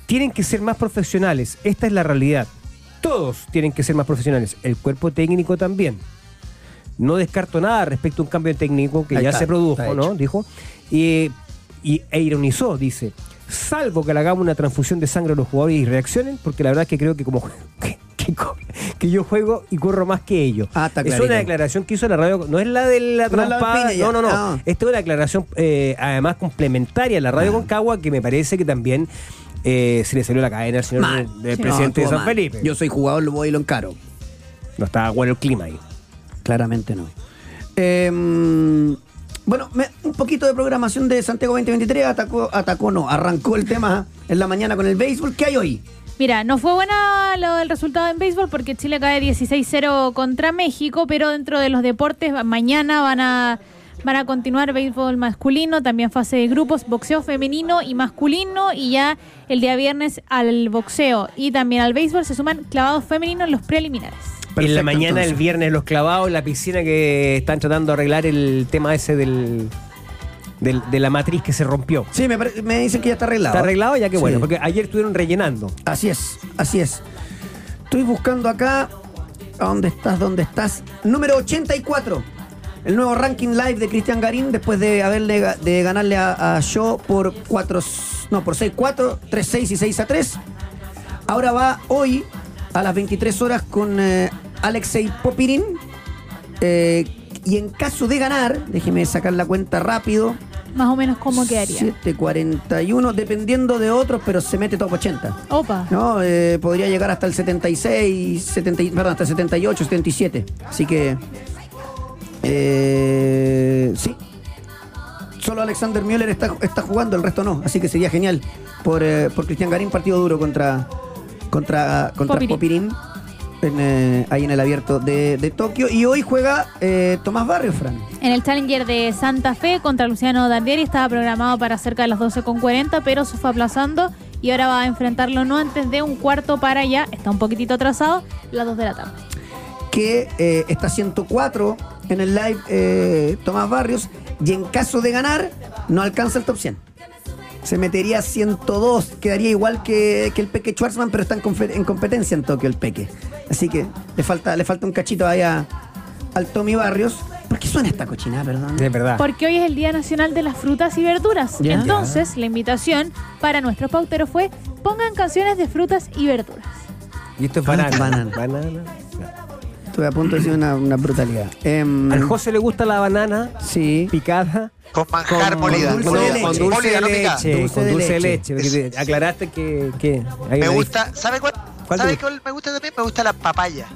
tienen que ser más profesionales. Esta es la realidad. Todos tienen que ser más profesionales. El cuerpo técnico también. No descarto nada respecto a un cambio técnico que Ahí ya está, se produjo, ¿no? Dijo. Y, y- e ironizó, dice, salvo que le hagamos una transfusión de sangre a los jugadores y reaccionen, porque la verdad es que creo que como que, yo juego y corro más que ellos. Ah, está es una declaración que hizo la radio, no es la de la No Piña, ya. no, no, no. Ah. Esta es una declaración eh, además complementaria a la radio Ah. Concagua que me parece que también eh, se le salió la cadena al señor Mal. del Sí. presidente No, de San mal. Felipe. Yo soy jugador, lo voy y lo encaro. No estaba bueno el clima ahí. Claramente no. Eh, bueno, me- un poquito de programación de Santiago 2023. Atacó, atacó no, arrancó el tema en la mañana con el béisbol. ¿Qué hay hoy? Mira, no fue buena lo del resultado en béisbol porque Chile cae 16-0 contra México, pero dentro de los deportes mañana van a van a continuar béisbol masculino, también fase de grupos, boxeo femenino y masculino y ya el día viernes al boxeo y también al béisbol se suman clavados femeninos en los preliminares. en la Perfecto, mañana, entonces. el viernes, los clavados, la piscina que están tratando de arreglar el tema ese del, del- de la matriz que se rompió. Sí, me, pare- me dicen que ya está arreglado. ¿Está arreglado? Ya que Sí. bueno, porque ayer estuvieron rellenando. Así es, así es. Estoy buscando acá. ¿A dónde estás? ¿Dónde estás? Número 84. El nuevo ranking live de Cristian Garín después de haberle ga- de ganarle a, a Shaw por 4 no, por 6-4, 3-6 y 6 a 3. Ahora va hoy a las 23 horas con eh, Alexei Popirin. Eh, y en caso de ganar, déjeme sacar la cuenta rápido. Más o menos cómo quedaría. 7.41, dependiendo de otros, pero se mete top 80. Opa. No, eh, podría llegar hasta el 76, 70, y- perdón, hasta el 78, 77. Así que. eh, sí. Solo Alexander Müller está, está jugando, el resto no. Así que sería genial por, eh, por Cristian Garín, partido duro contra, contra, contra Popirín. Popirín. En, eh, ahí en el abierto de, de Tokio. Y hoy juega eh, Tomás Barrios, Fran. En el Challenger de Santa Fe contra Luciano Dardieri estaba programado para cerca de las 12.40, pero se fue aplazando y ahora va a enfrentarlo no antes de un cuarto para allá, está un poquitito atrasado, las 2 de la tarde. que eh, está 104 en el live eh, Tomás Barrios y en caso de ganar no alcanza el top 100. Se metería a 102, quedaría igual que, que el Peque Schwarzman, pero está en, competencia en Tokio el Peque. Así que le falta, le falta un cachito ahí a- al Tommy Barrios. ¿Por qué suena esta cochinada, perdón? De verdad. Porque hoy es el Día Nacional de las Frutas y Verduras. Ya. Entonces, la invitación para nuestros pauteros fue pongan canciones de frutas y verduras. Y esto es banana. banana. Banana. Estuve a punto de decir una, una brutalidad. Em, Al José le gusta la banana sí. picada. Con manjar Con, molida. dulce con- de con leche. dulce Molida, de no picada. leche. Dulce con de dulce de leche. leche. porque te- Aclaraste que, que hay Me una gusta, ¿sabe cuál? ¿Cuál ¿Sabe te cuál me gusta también? Me gusta la papaya.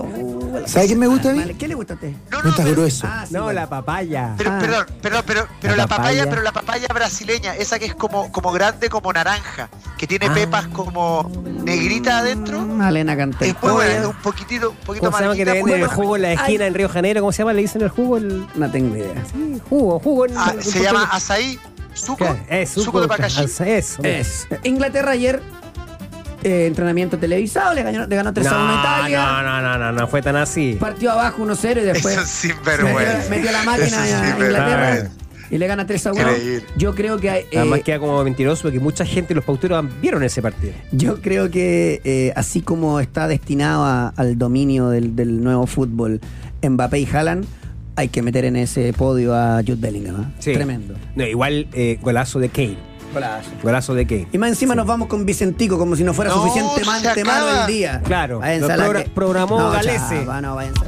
Oh, ¿Sabe qué me gusta a mí? Vale, ¿Qué le gusta a usted? No, No está pero- grueso. Ah, sí, No, bueno. la papaya. Pero, Ah. perdón, perdón, pero, pero La la, papaya, papaya. pero la papaya brasileña, esa que es como, como grande como naranja, que tiene Ah. pepas como negrita adentro, Malena muy buena, es un poquitito, un poquito ¿Cómo se llama que te amarguita, venden el jugo en la esquina en Río Janeiro? ¿Cómo se llama? ¿Le dicen el jugo? El... No tengo idea. Sí, jugo, jugo. en- Ah, en se llama azaí, suco, es suco, de Pacachí. Eso. Es. Inglaterra ayer, eh, entrenamiento televisado, le ganó, le ganó 3 a 1 a Italia. No, no, no, no, no fue tan así. Partió abajo 1-0 y después Eso es sinvergüenza. metió, metió la máquina Eso es a sinvergüenza. Inglaterra y le gana 3 a 1. Increíble. Yo creo que eh, Además queda como mentiroso porque mucha gente, los pauteros, vieron ese partido. yo creo que eh, así como está destinado a- al dominio del, del nuevo fútbol Mbappé y Haaland, hay que meter en ese podio a Jude Bellingham. ¿eh? Sí. Tremendo. No, igual eh, golazo de Kane. Golazo de Kane. Y más encima nos vamos con Vicentico como si no fuera No, suficiente malo el día. Claro, lo progra- que- programó No, Galese. chava, no, váyanse.